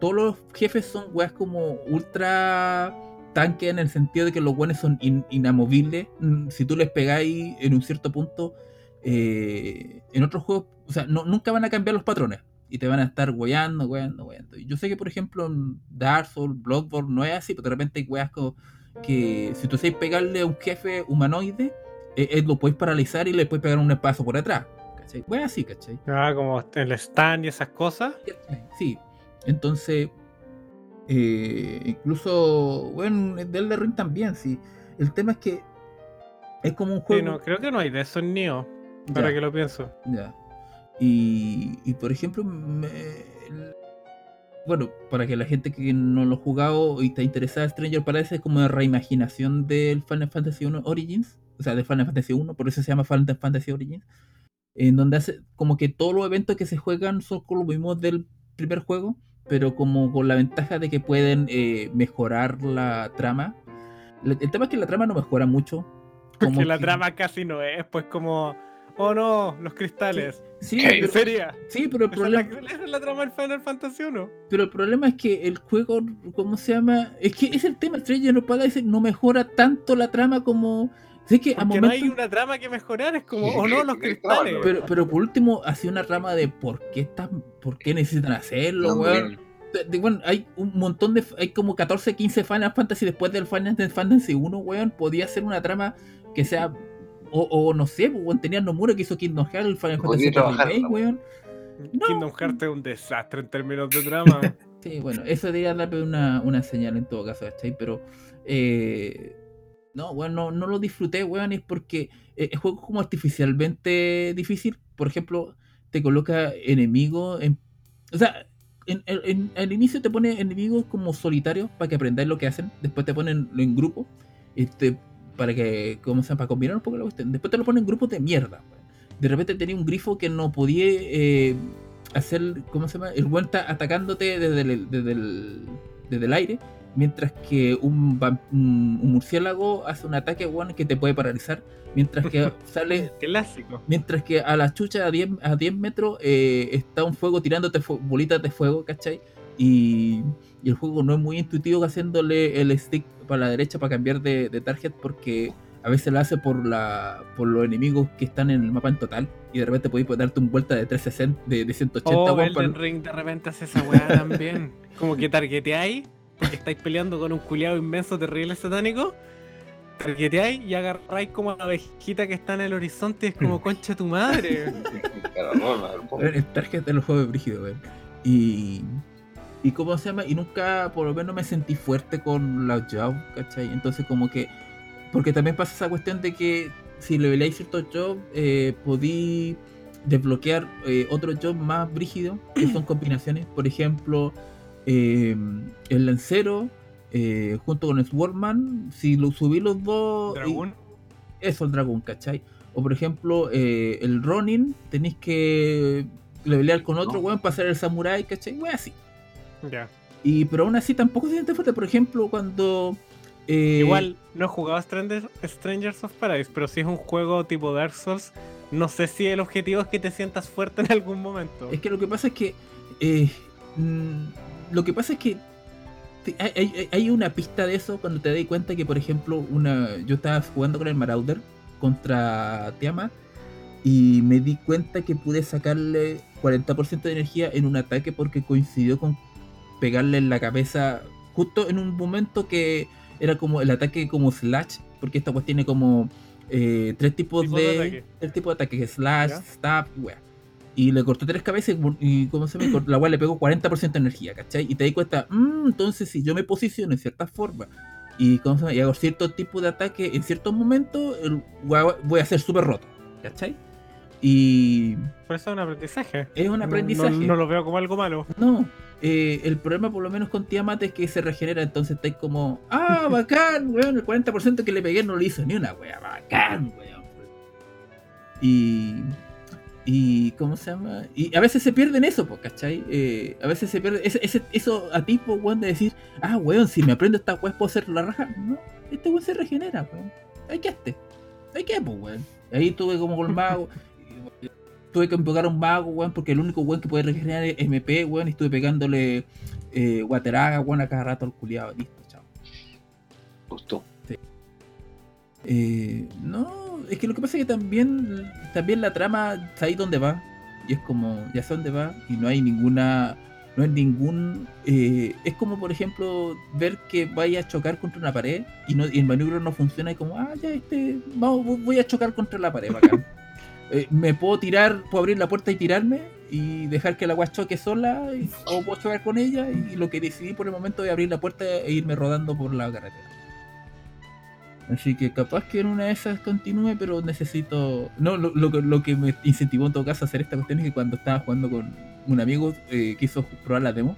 todos los jefes son weas como ultra tanque en el sentido de que los buenos son in- inamovibles. Mm, Si tú les pegáis en un cierto punto, eh, en otros juegos, o sea, nunca van a cambiar los patrones. Y te van a estar weyando, weyando, weyando. Y yo sé que, por ejemplo, en Dark Souls, Bloodborne no es así, pero de repente hay weas que si tú sabes pegarle a un jefe humanoide, eh, eh, lo puedes paralizar y le puedes pegar un espacio por atrás. ¿Cachai? Weas así, ¿cachai? Ah, como el stand y esas cosas. Sí, entonces, eh, incluso, bueno, de Elden Ring también, sí. El tema es que es como un Sí, juego. no, creo que no hay de eso en Nioh, ahora Ya, que lo pienso. ya. Y, y, por ejemplo, me- bueno, para que la gente que no lo ha jugado y está interesada, Stranger Paradise es como una reimaginación del Final Fantasy 1 Origins, o sea, de Final Fantasy 1, por eso se llama Final Fantasy Origins, en donde hace como que todos los eventos que se juegan son con los mismos del primer juego, pero como con la ventaja de que pueden eh, mejorar la trama. El tema es que la trama no mejora mucho. como Que la que- trama casi no es, pues como, oh no, los cristales. Sí, ¿Qué? ¿En pero, serio? sí, pero el Esa es, la, problema... esa es la trama del Final Fantasy 1. Pero el problema es que el juego, ¿cómo se llama? Es que es el tema, Stranger of Paradise no mejora tanto la trama como... Que a Porque no hay una trama que mejorar, es como, Sí, oh no, los cristales. Pero, pero por último, hacía una trama de por qué están, por qué necesitan hacerlo, weón. bien. De- de- bueno, hay un montón de. Hay como 14, 15 Final Fantasy después del Final Fantasy 1, weón. Podía ser una trama que sea. O, o no sé, pues, weón. Tenía Nomura que hizo Kingdom Hearts, el Final Podría Fantasy trabajar, Remake, ¿no? weón. No. Kingdom Hearts es un desastre en términos de trama. Sí, bueno, eso debería darle una, una señal en todo caso, ¿cachai? Pero, eh, no, bueno, no, no lo disfruté, weón, es porque eh, el juego es como artificialmente difícil. Por ejemplo, te coloca enemigos en. O sea, en, en- al inicio te pone enemigos como solitarios para que aprendáis lo que hacen. Después te ponen en grupo. Y te- para que, ¿cómo se llama? Para combinar un poco la cuestión. Después te lo ponen en grupos de mierda, weón. De repente tenía un grifo que no podía eh, hacer, ¿cómo se llama? El weón está atacándote desde desde el, desde el aire. Mientras que un, un, un murciélago hace un ataque, weón, que te puede paralizar. Mientras que sale Clásico. Mientras que a la chucha a 10, a 10 metros eh, está un fuego tirándote bolitas de fuego, ¿cachai? Y, y el juego no es muy intuitivo haciéndole el stick para la derecha para cambiar de, de target porque a veces lo hace por la por los enemigos que están en el mapa en total y de repente podéis darte un vuelta de 360, de, de 180 Oh, weón, para- Elden Ring de repente hace esa weá también. Como que targeteáis, porque estáis peleando con un culiado inmenso, terrible, satánico. Targeteáis y agarráis como a la abejita que está en el horizonte y es como concha tu madre. El target de los juegos es brígido, weón. Y. Y cómo se llama, y nunca, por lo menos me sentí fuerte con la job, ¿cachai? Entonces como que. Porque también pasa esa cuestión de que si leveláis ciertos jobs, eh, podí desbloquear eh, otros jobs más brígidos, que son combinaciones. Por ejemplo, eh, el lancero, eh, junto con el Swordman, si lo subí los dos. y- Dragón. eso el dragón, ¿cachai? O por ejemplo, eh, el Ronin, tenéis que levelear con otro No. weón para hacer el samurai, ¿cachai? Weón, así. Ya. Y, pero aún así tampoco se siente fuerte. Por ejemplo, cuando. eh, Igual, no he jugado Stranger- Strangers of Paradise, pero si es un juego tipo Dark Souls, no sé si el objetivo es que te sientas fuerte en algún momento. Es que lo que pasa es que. eh, mm, lo que pasa es que. hay, hay- hay una pista de eso cuando te das cuenta que, por ejemplo, una yo estaba jugando con el Marauder contra Tiamat y me di cuenta que pude sacarle 40% de energía en un ataque porque coincidió con pegarle en la cabeza justo en un momento que era como el ataque como slash, porque esta pues tiene como eh, tres tipos Tipos de de, ataque. tres tipos de ataques, slash, Ya. stab wea. Y le cortó tres cabezas y, ¿cómo se llama? la wea le pegó 40% de energía, ¿cachai? Y te di cuenta, "Mm, entonces si yo me posiciono en cierta forma y, ¿cómo se llama? y hago cierto tipo de ataque en ciertos momentos, voy a ser súper roto, ¿cachai? Y Por eso es un aprendizaje. es un aprendizaje. No, no lo veo como algo malo. No, eh, el problema por lo menos con Tiamat es que se regenera, entonces estáis como, ah, bacán, weón, el 40% que le pegué no lo hizo ni una wea, bacán, weón. Y, y, ¿cómo se llama? Y a veces se pierden eso, pues, ¿cachai? Eh, a veces se pierde ese, ese- eso a tipo, weón, de decir, ah, weón, si me aprendo esta weá puedo hacer la raja. No, este weón se regenera, weón. Hay que este. Hay que, pues, weón. Ahí tuve como con el mago. tuve que invocar a un mago, weón, porque el único weón que puede regenerar es MP, weón, y estuve pegándole eh, Wateraga, weón, a cada rato al culiado. Listo, chao. Justo. Eh, no, es que lo que pasa es que también, también la trama está ahí donde va. Y es como, ya sé dónde va. Y no hay ninguna. No hay ningún. eh, es como, por ejemplo, ver que vaya a chocar contra una pared y, no, y el maniobro no funciona. Y como, ah, ya, este. Vamos, voy- a chocar contra la pared, bacán. Eh, me puedo tirar, puedo abrir la puerta y tirarme y dejar que la agua choque sola. y- o puedo chocar con ella. Y lo que decidí por el momento es abrir la puerta e irme rodando por la carretera. Así que capaz que en una de esas continúe, pero necesito. No, lo, lo, lo que me incentivó en todo caso a hacer esta cuestión es que cuando estaba jugando con un amigo, eh, quiso probar la demo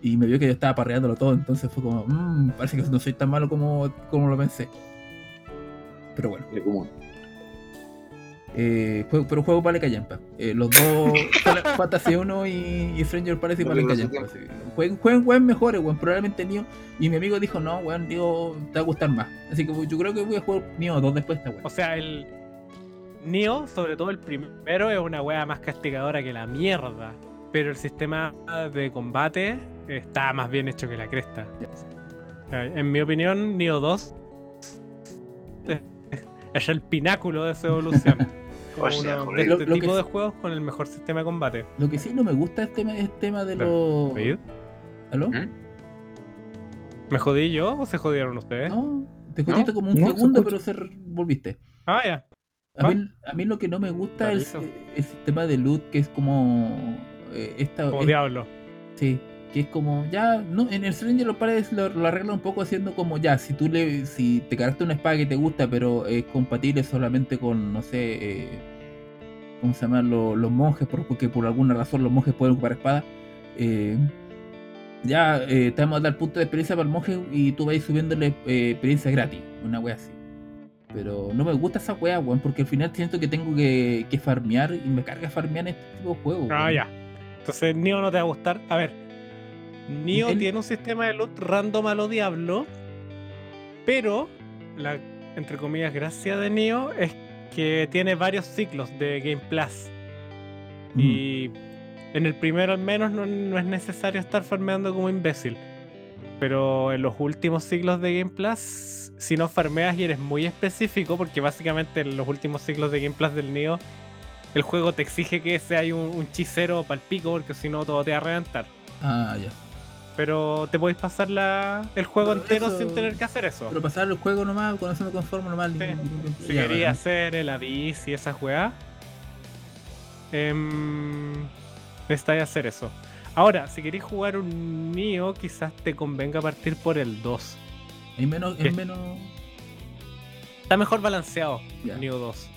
y me vio que yo estaba parreándolo todo, entonces fue como, "Mm, parece que no soy tan malo como, como lo pensé. Pero bueno. Eh, juego- pero juego para Callampa. Eh, los dos, Fantasy 1 y, y Stranger parece No para pierdas Callampa. Jueguen, mejores, weón. Probablemente Nioh. Y mi amigo dijo, no, weón, digo, te va a gustar más. Así que yo creo que voy a jugar Nioh 2 después de esta weón. O sea, el Neo, sobre todo el primero, es una wea más castigadora que la mierda. Pero el sistema de combate está más bien hecho que la cresta. Sea, En mi opinión, Neo 2 es el pináculo de su evolución. Como Lo- este lo tipo de juegos con el mejor sistema de combate. Lo que sí no me gusta es tema, es tema de los. ¿Mm? ¿Me jodí yo o se jodieron ustedes? No, te jodiste como un no, segundo, pero se volviste. Ah, ya. A mí, a mí lo que no me gusta es el, el sistema de loot que es como eh, esta, Como es- diablo. Sí, que es como ya, no, en el Stranger of Paradise lo, lo arregla un poco haciendo como ya, si tú le, si te cargaste una espada que te gusta, pero es compatible solamente con, no sé, eh, ¿cómo se llaman Lo- los monjes? por- Porque por alguna razón los monjes pueden ocupar espada. eh, ya eh, te vamos a dar punto de experiencia para el monje y tú vas subiéndole eh, experiencia gratis, una wea así. Pero no me gusta esa wea, weón, porque al final siento que tengo que, que farmear y me carga farmear en este tipo de juegos. Ah, ya. Entonces, Nio no te va a gustar. A ver, Nio El- tiene un sistema de loot random a lo diablo, pero la, entre comillas, gracia de Nio es que tiene varios ciclos de Game Plus. Mm. Y en el primero al menos no, no es necesario estar farmeando como imbécil. Pero en los últimos ciclos de Game Plus, si no farmeas y eres muy específico, porque básicamente en los últimos ciclos de Game Plus del Neo, el juego te exige que sea un, un chisero para el pico, porque si no todo te va a reventar. Ah, ya. Pero te podéis pasar la, el juego Pero entero eso- sin tener que hacer eso. Pero pasar el juego nomás, con eso me conformo nomás. Sí. Si quería hacer el avis y esa weá, em, necesitáis hacer eso. Ahora, si queréis jugar un Nio, quizás te convenga partir por el 2. Es menos, es menos. Está mejor balanceado Ya. Nio 2.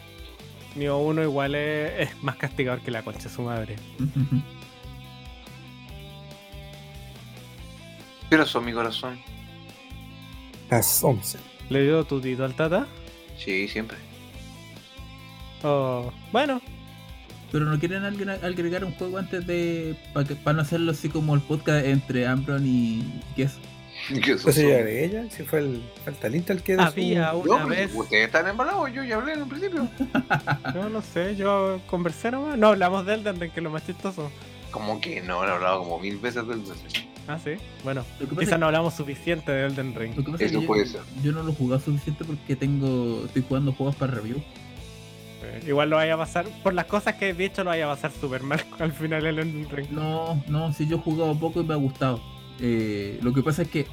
Nio 1 igual es, es más castigador que la concha de su madre. ¿Qué son mi corazón? Las 11. ¿Le dio tu tito al tata? Sí, siempre. Oh, bueno, Pero no quieren alguien agregar un juego antes de. Para no hacerlo así como el podcast entre Ambron y Guess. ¿Qué es Pues eso? ya de ella, si fue el, fue el talento el que su- había No, una vez. Ustedes están embalados, yo ya hablé en un principio. Yo no sé, yo conversé nomás. No, hablamos de Elden Ring, que es lo más chistoso. Como que no, he hablado como mil veces del Ah, sí. Bueno, quizás no hablamos suficiente de Elden Ring. Lo que pasa es Eso que yo, puede ser. yo no lo he jugado suficiente porque tengo. Estoy jugando juegos para review. Eh, igual lo vaya a pasar, por las cosas que he dicho, lo vaya a pasar super mal al final el Elden Ring. No, no, si yo he jugado poco y me ha gustado. Eh, lo que pasa es que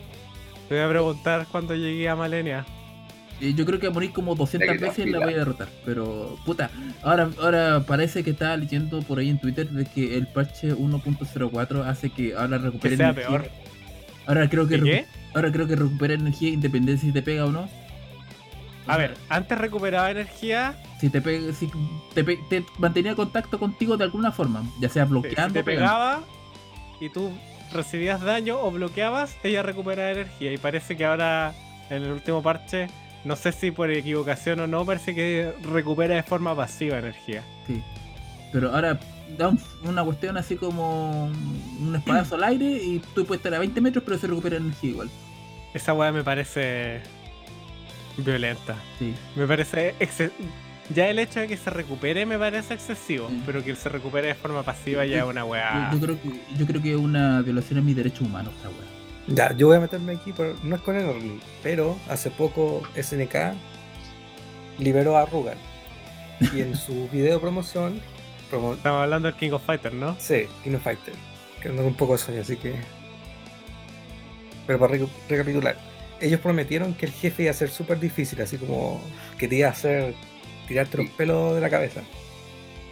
Te voy a preguntar cuando llegué a Malenia. Yo creo que a morir como 200 Ya que te veces la voy a derrotar. Pero, puta, ahora, ahora parece que estaba leyendo por ahí en Twitter de que el parche 1.04 hace que ahora Que recupere sea energía. peor. Ahora creo que ¿Y recu- qué? ahora creo que recupera energía independiente si te pega o no. A ver, antes recuperaba energía. Si te pega, si te, pe- te mantenía contacto contigo de alguna forma, ya sea Si bloqueando, te pegando. pegaba y tú recibías daño o bloqueabas, ella recuperaba energía. Y parece que ahora, en el último parche, no sé si por equivocación o no, parece que recupera de forma pasiva energía. Sí. Pero ahora da un- una cuestión así como un espadazo al aire y tú puedes estar a 20 metros, pero se recupera energía igual. Esa weá me parece violenta. Sí. Me parece Ya el hecho de que se recupere me parece excesivo, Sí. pero que se recupere de forma pasiva ya es una weá. Yo, yo creo que, yo creo que es una violación a mis derechos humanos esta wea. Ya, yo voy a meterme aquí, pero no es con el pero hace poco SNK liberó a Rugal. Y en su video promoción, promo Estamos hablando del King of Fighters, ¿no? sí, King of Fighter, que ando un poco de sueño, así que. Pero para recapitular, ellos prometieron que el jefe iba a ser súper difícil, así como que te iba a hacer tirarte los pelos de la cabeza.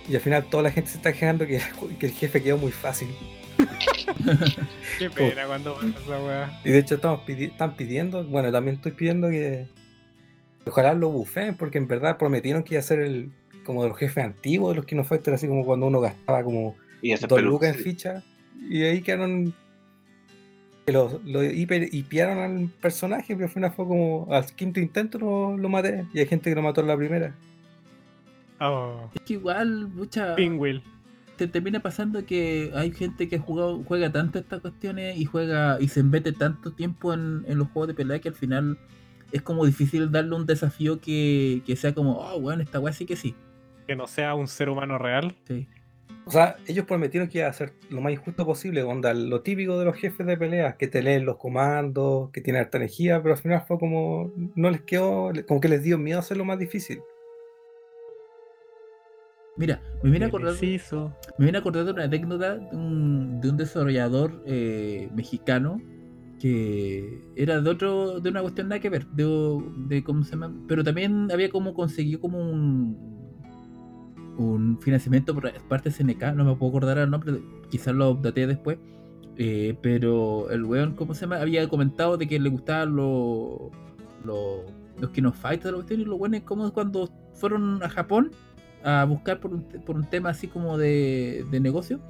Y al final toda la gente se está quejando que, que el jefe quedó muy fácil. Qué pena cuando pasa esa weá. Y de hecho estamos pidi- están pidiendo, bueno, también estoy pidiendo que ojalá lo bufen, porque en verdad prometieron que iba a ser el como de los jefes antiguos de los Kino Fighters, así como cuando uno gastaba como Y dos lucas en ficha, y ahí quedaron que lo, lo hiper hipearon al personaje, pero al final fue como al quinto intento lo, lo maté, y hay gente que lo mató en la primera. Oh, Es que igual, mucha. Pingwill. Te termina pasando que hay gente que ha jugado, juega tanto estas cuestiones y juega y se embete tanto tiempo en, en los juegos de pelea que al final es como difícil darle un desafío que, que sea como, oh, bueno, esta weá sí que sí. Que no sea un ser humano real. sí. O sea, ellos prometieron que iba a ser lo más injusto posible, onda, lo típico de los jefes de pelea, que te leen los comandos, que tienen harta energía, pero al final fue como, no les quedó, como que les dio miedo hacerlo más difícil. Mira, me viene a acordar, me viene a acordar de una anécdota de un, de un desarrollador eh, mexicano que era de otro, de una cuestión nada que ver, de, de cómo se llama, pero también había como conseguido como un un financiamiento por parte de SNK, no me puedo acordar el nombre, quizás lo updateé después. eh, pero el weón, ¿cómo se llama? Había comentado de que le gustaban los los, los Kino Fighters, y lo bueno es como cuando fueron a Japón a buscar por un, por un tema así como de, de negocio.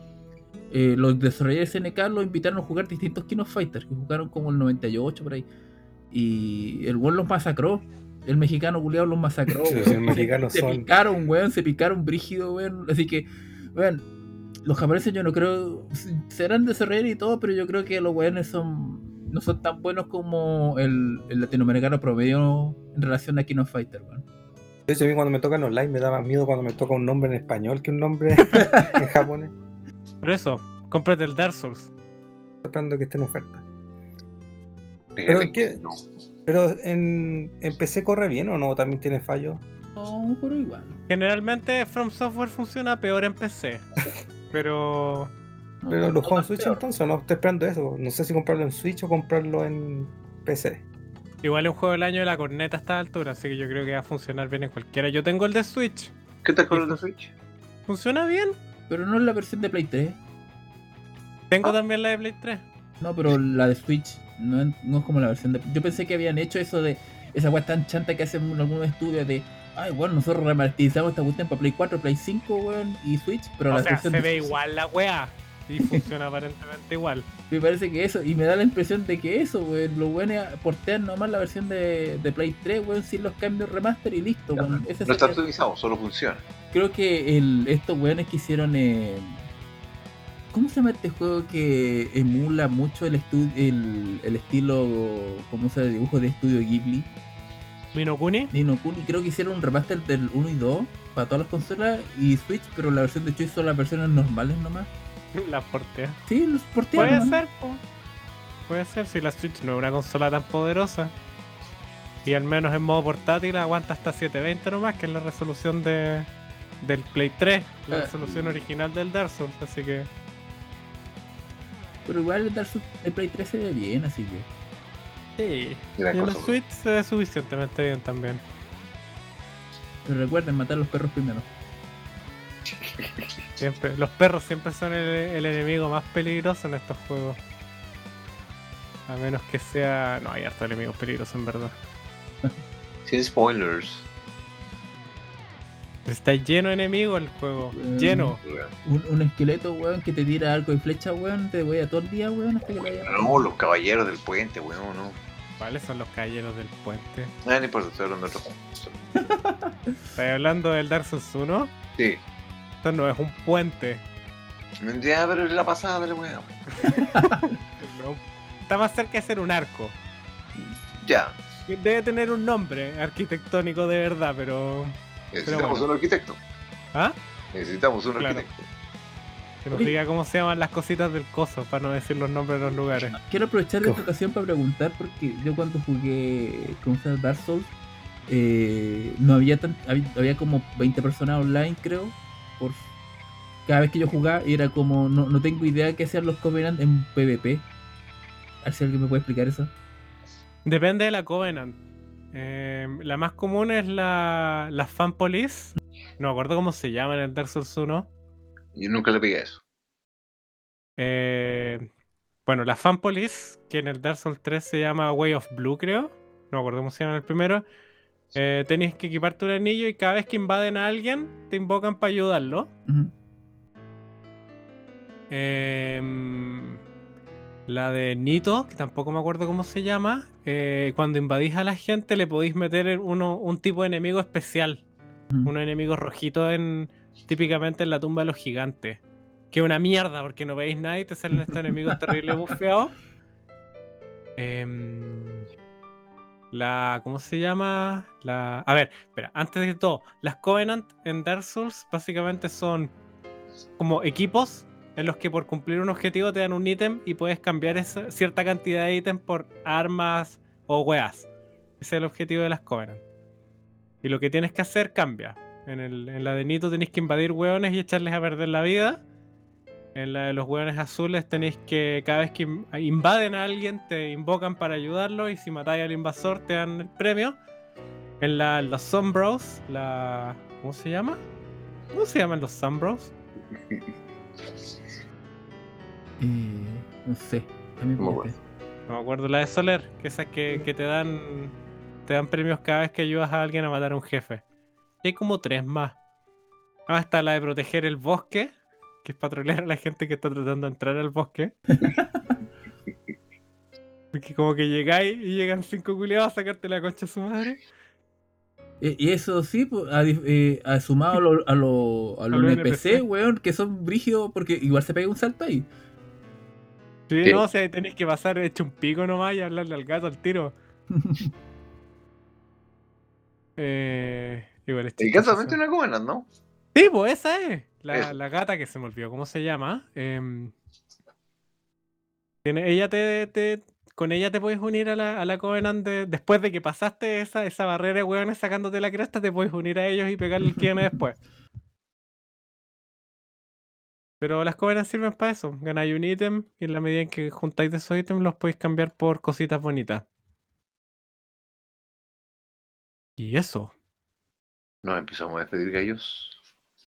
eh, los desarrolladores de SNK los invitaron a jugar distintos Kino Fighters, que jugaron como el 98 por ahí. Y el weón los masacró. El mexicano culiado los masacró. Sí, los se son- picaron, weón, se picaron brígido, weón. Así que, weón, los japoneses yo no creo. Serán desarrolladores y todo, pero yo creo que los weones son. No son tan buenos como el, el latinoamericano promedio en relación a Kino Fighter, weón. De hecho, a mí cuando me tocan online me da más miedo cuando me toca un nombre en español que un nombre en japonés. Por eso, cómprate el Dark Souls. Tratando que esté en oferta. Pero ¿Pero qué? No. Pero en, en PC corre bien o no, también tiene fallos. No, pero igual. Generalmente From Software funciona peor en PC. Pero Pero no, lo no juego en Switch peor. entonces, no estoy esperando eso. No sé si comprarlo en Switch o comprarlo en PC. Igual es un juego del año de la corneta a esta altura, así que yo creo que va a funcionar bien en cualquiera. Yo tengo el de Switch. ¿Qué tal con el de Switch? ¿Funciona bien? Pero no es la versión de Play 3. Tengo también la de Play 3. No, pero la de Switch no es, no es como la versión de. Yo pensé que habían hecho eso de. Esa weá tan chanta que hacen en algunos estudios de. Ay, bueno, nosotros remasterizamos esta cuestión para Play 4, Play 5, weón, y Switch, pero o la sea, versión se de ve Switch- igual la wea. Y funciona aparentemente igual. Me parece que eso, y me da la impresión de que eso, weón, lo bueno es portear nomás la versión de, de Play 3, weón, sin los cambios remaster y listo, Ya, weón. Ese No está optimizado, solo funciona. Creo que el, estos weones que hicieron. eh, ¿Cómo se llama este juego que emula mucho el, estu- el, el estilo, ¿cómo se llama? dibujo de estudio Ghibli? Minokuni, Nino Kuni, creo que hicieron un remaster del 1 y 2 para todas las consolas y Switch, pero la versión de Switch son las versiones normales nomás. la portea. Sí, los portearon. Puede ser, po. Puede ser si la Switch no es una consola tan poderosa. Y al menos en modo portátil aguanta hasta 720 nomás, que es la resolución de, del Play 3, la Ah. resolución original del Dark Souls, así que Pero igual el Dark Souls de Play 3 se ve bien, así que. sí. Y en la Switch se ve suficientemente bien también. Pero recuerden matar a los perros primero. Siempre, los perros siempre son el, el enemigo más peligroso en estos juegos. A menos que sea. No, hay hartos enemigos peligrosos en verdad. Sin spoilers. Está lleno de enemigos el juego. Lleno. Un, un esqueleto, weón, que te tira arco y flecha, weón, te voy a todo el día, weón, hasta que vaya. No, los caballeros del puente, weón, no. ¿Cuáles son los caballeros del puente? Ah, no importa, estoy hablando de otro juego. ¿Estás hablando del Dark Souls 1? Sí. Esto no es un puente. Ya, pero es la pasada del weón. No, Está más cerca de ser un arco. Ya. Debe tener un nombre arquitectónico de verdad, pero. Necesitamos bueno. un arquitecto. ¿Ah? Necesitamos un Claro. arquitecto. Que nos diga cómo se llaman las cositas del coso, para no decir los nombres de los lugares. Quiero aprovechar esta ocasión para preguntar, porque yo cuando jugué con Dark Souls, eh, no había, tan, había había como 20 personas online, creo, por cada vez que yo jugaba, era como, no, no tengo idea qué hacían los Covenant en PvP. A ver si alguien me puede explicar eso. Depende de la Covenant. Eh, la más común es la, la Fan Police. No me acuerdo cómo se llama en el Dark Souls 1. Yo nunca le pegué a eso. Eh, bueno, la Fan Police, que en el Dark Souls 3 se llama Way of Blue, creo. No me acuerdo cómo se llama en el primero. Eh, que equiparte un anillo y cada vez que invaden a alguien, te invocan para ayudarlo. Em, la de Nito, que tampoco me acuerdo cómo se llama. eh, cuando invadís a la gente, le podéis meter uno, un tipo de enemigo especial. Ujú. Un enemigo rojito en, típicamente en la tumba de los gigantes. Que es una mierda, porque no veis nada y te salen estos enemigos terribles bufeados. Em, la. ¿Cómo se llama? La. A ver, espera, antes de todo, las Covenant en Dark Souls básicamente son como equipos en los que por cumplir un objetivo te dan un ítem y puedes cambiar esa cierta cantidad de ítems por armas o weas. Ese es el objetivo de las Covenant. Y lo que tienes que hacer cambia. En, el- en la de Nito tenéis que invadir hueones y echarles a perder la vida. En la de los hueones azules tenéis que, cada vez que in- invaden a alguien, te invocan para ayudarlo. Y si matáis al invasor, te dan el premio. En la, los Sombros, la. ¿Cómo se llama? ¿Cómo se llaman los Sunbros? Eh, no sé. A mí me. No me acuerdo, la de Soler, que esas que, que te dan te dan premios cada vez que ayudas a alguien a matar a un jefe. Y hay como tres más. Ah, está la de proteger el bosque, que es patrullar a la gente que está tratando de entrar al bosque. Porque como que llegáis y llegan cinco culiados a sacarte la concha a su madre. Y eso sí, pues, a dif- eh, sumado a los a lo, a lo A los NPC, NPC. weón, que son brígidos porque igual se pega un salto ahí. Sí, ¿Qué? no, o sea, tenéis que pasar hecho un pico nomás y hablarle al gato al tiro. Eh, igual es El chistoso gato también eso. tiene una Covenant, ¿no? Sí, pues esa es. La, la gata que se me olvidó, ¿cómo se llama? Em, ella te, te- con ella te puedes unir a la, a la Covenant de- después de que pasaste esa, esa barrera de hueones sacándote la cresta, te puedes unir a ellos y pegarle el viene después. Pero las Covenant sirven para eso. Ganáis un ítem y en la medida en que juntáis de esos ítems los podéis cambiar por cositas bonitas. Y eso. Nos empezamos a despedir, gallos.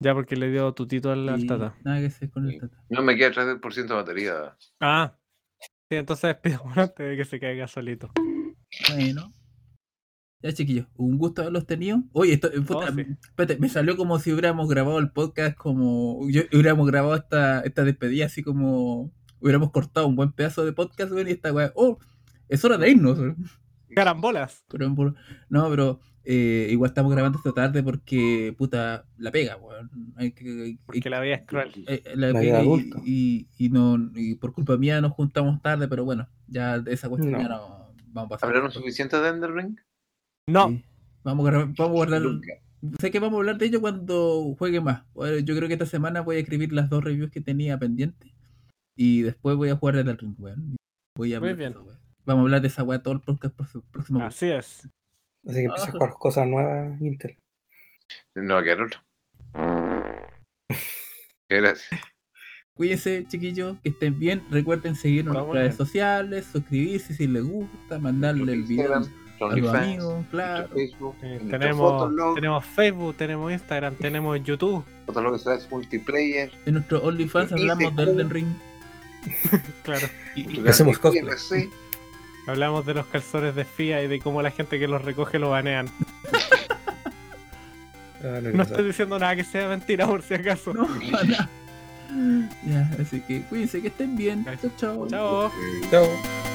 Ya porque le dio tutito al, al tata. Nada que hacer con el tata. No me queda 3% de batería. Ah. Sí, entonces despidamos antes de que se caiga solito. Bueno. Ya, chiquillos, un gusto haberlos tenido. Oye, esto, eh, puta, Oh, sí. espérate, me salió como si hubiéramos grabado el podcast como. Yo, hubiéramos grabado esta, esta despedida así como. Hubiéramos cortado un buen pedazo de podcast, weón, y esta weá. Oh, es hora de irnos. Carambolas. Por- no, pero eh, igual estamos grabando esta tarde porque, puta, la pega, weón. Hay que, hay Porque la vida es cruel. eh, la La pega vida y, y, y no, y por culpa mía nos juntamos tarde, pero bueno, ya de esa cuestión No. ya no vamos a pasar. ¿Hablaron suficiente de Ender Ring? No, Sí. Vamos a, vamos a guardar. Nunca. Sé que vamos a hablar de ello cuando juegue más. Bueno, Yo creo que esta semana voy a escribir las dos reviews que tenía pendientes. Y después voy a jugar el Ring, weón. Voy a Muy bien. Vamos a hablar de esa weá todo el podcast próximo así es. Así que empieza a Ah. jugar cosas nuevas, Intel. No va a quedar otro. Gracias. Cuídense, chiquillos, que estén bien. Recuerden seguirnos en nuestras redes sociales, suscribirse si les gusta, mandarle el video Instagram, a los amigos, claro. Facebook, Eh, tenemos, Fotolog, tenemos Facebook, tenemos Instagram, tenemos YouTube. Fotolog slash multiplayer. En nuestro OnlyFans hablamos de. Elden Ring. Claro. Y- Hacemos cosplay. Hablamos de los calzones de FIA y de cómo la gente que los recoge lo banean. Ah, no, estoy diciendo nada que sea mentira por si acaso. No, para. Ya, así que cuídense, que estén bien. Chao, chao. Chao. Chao.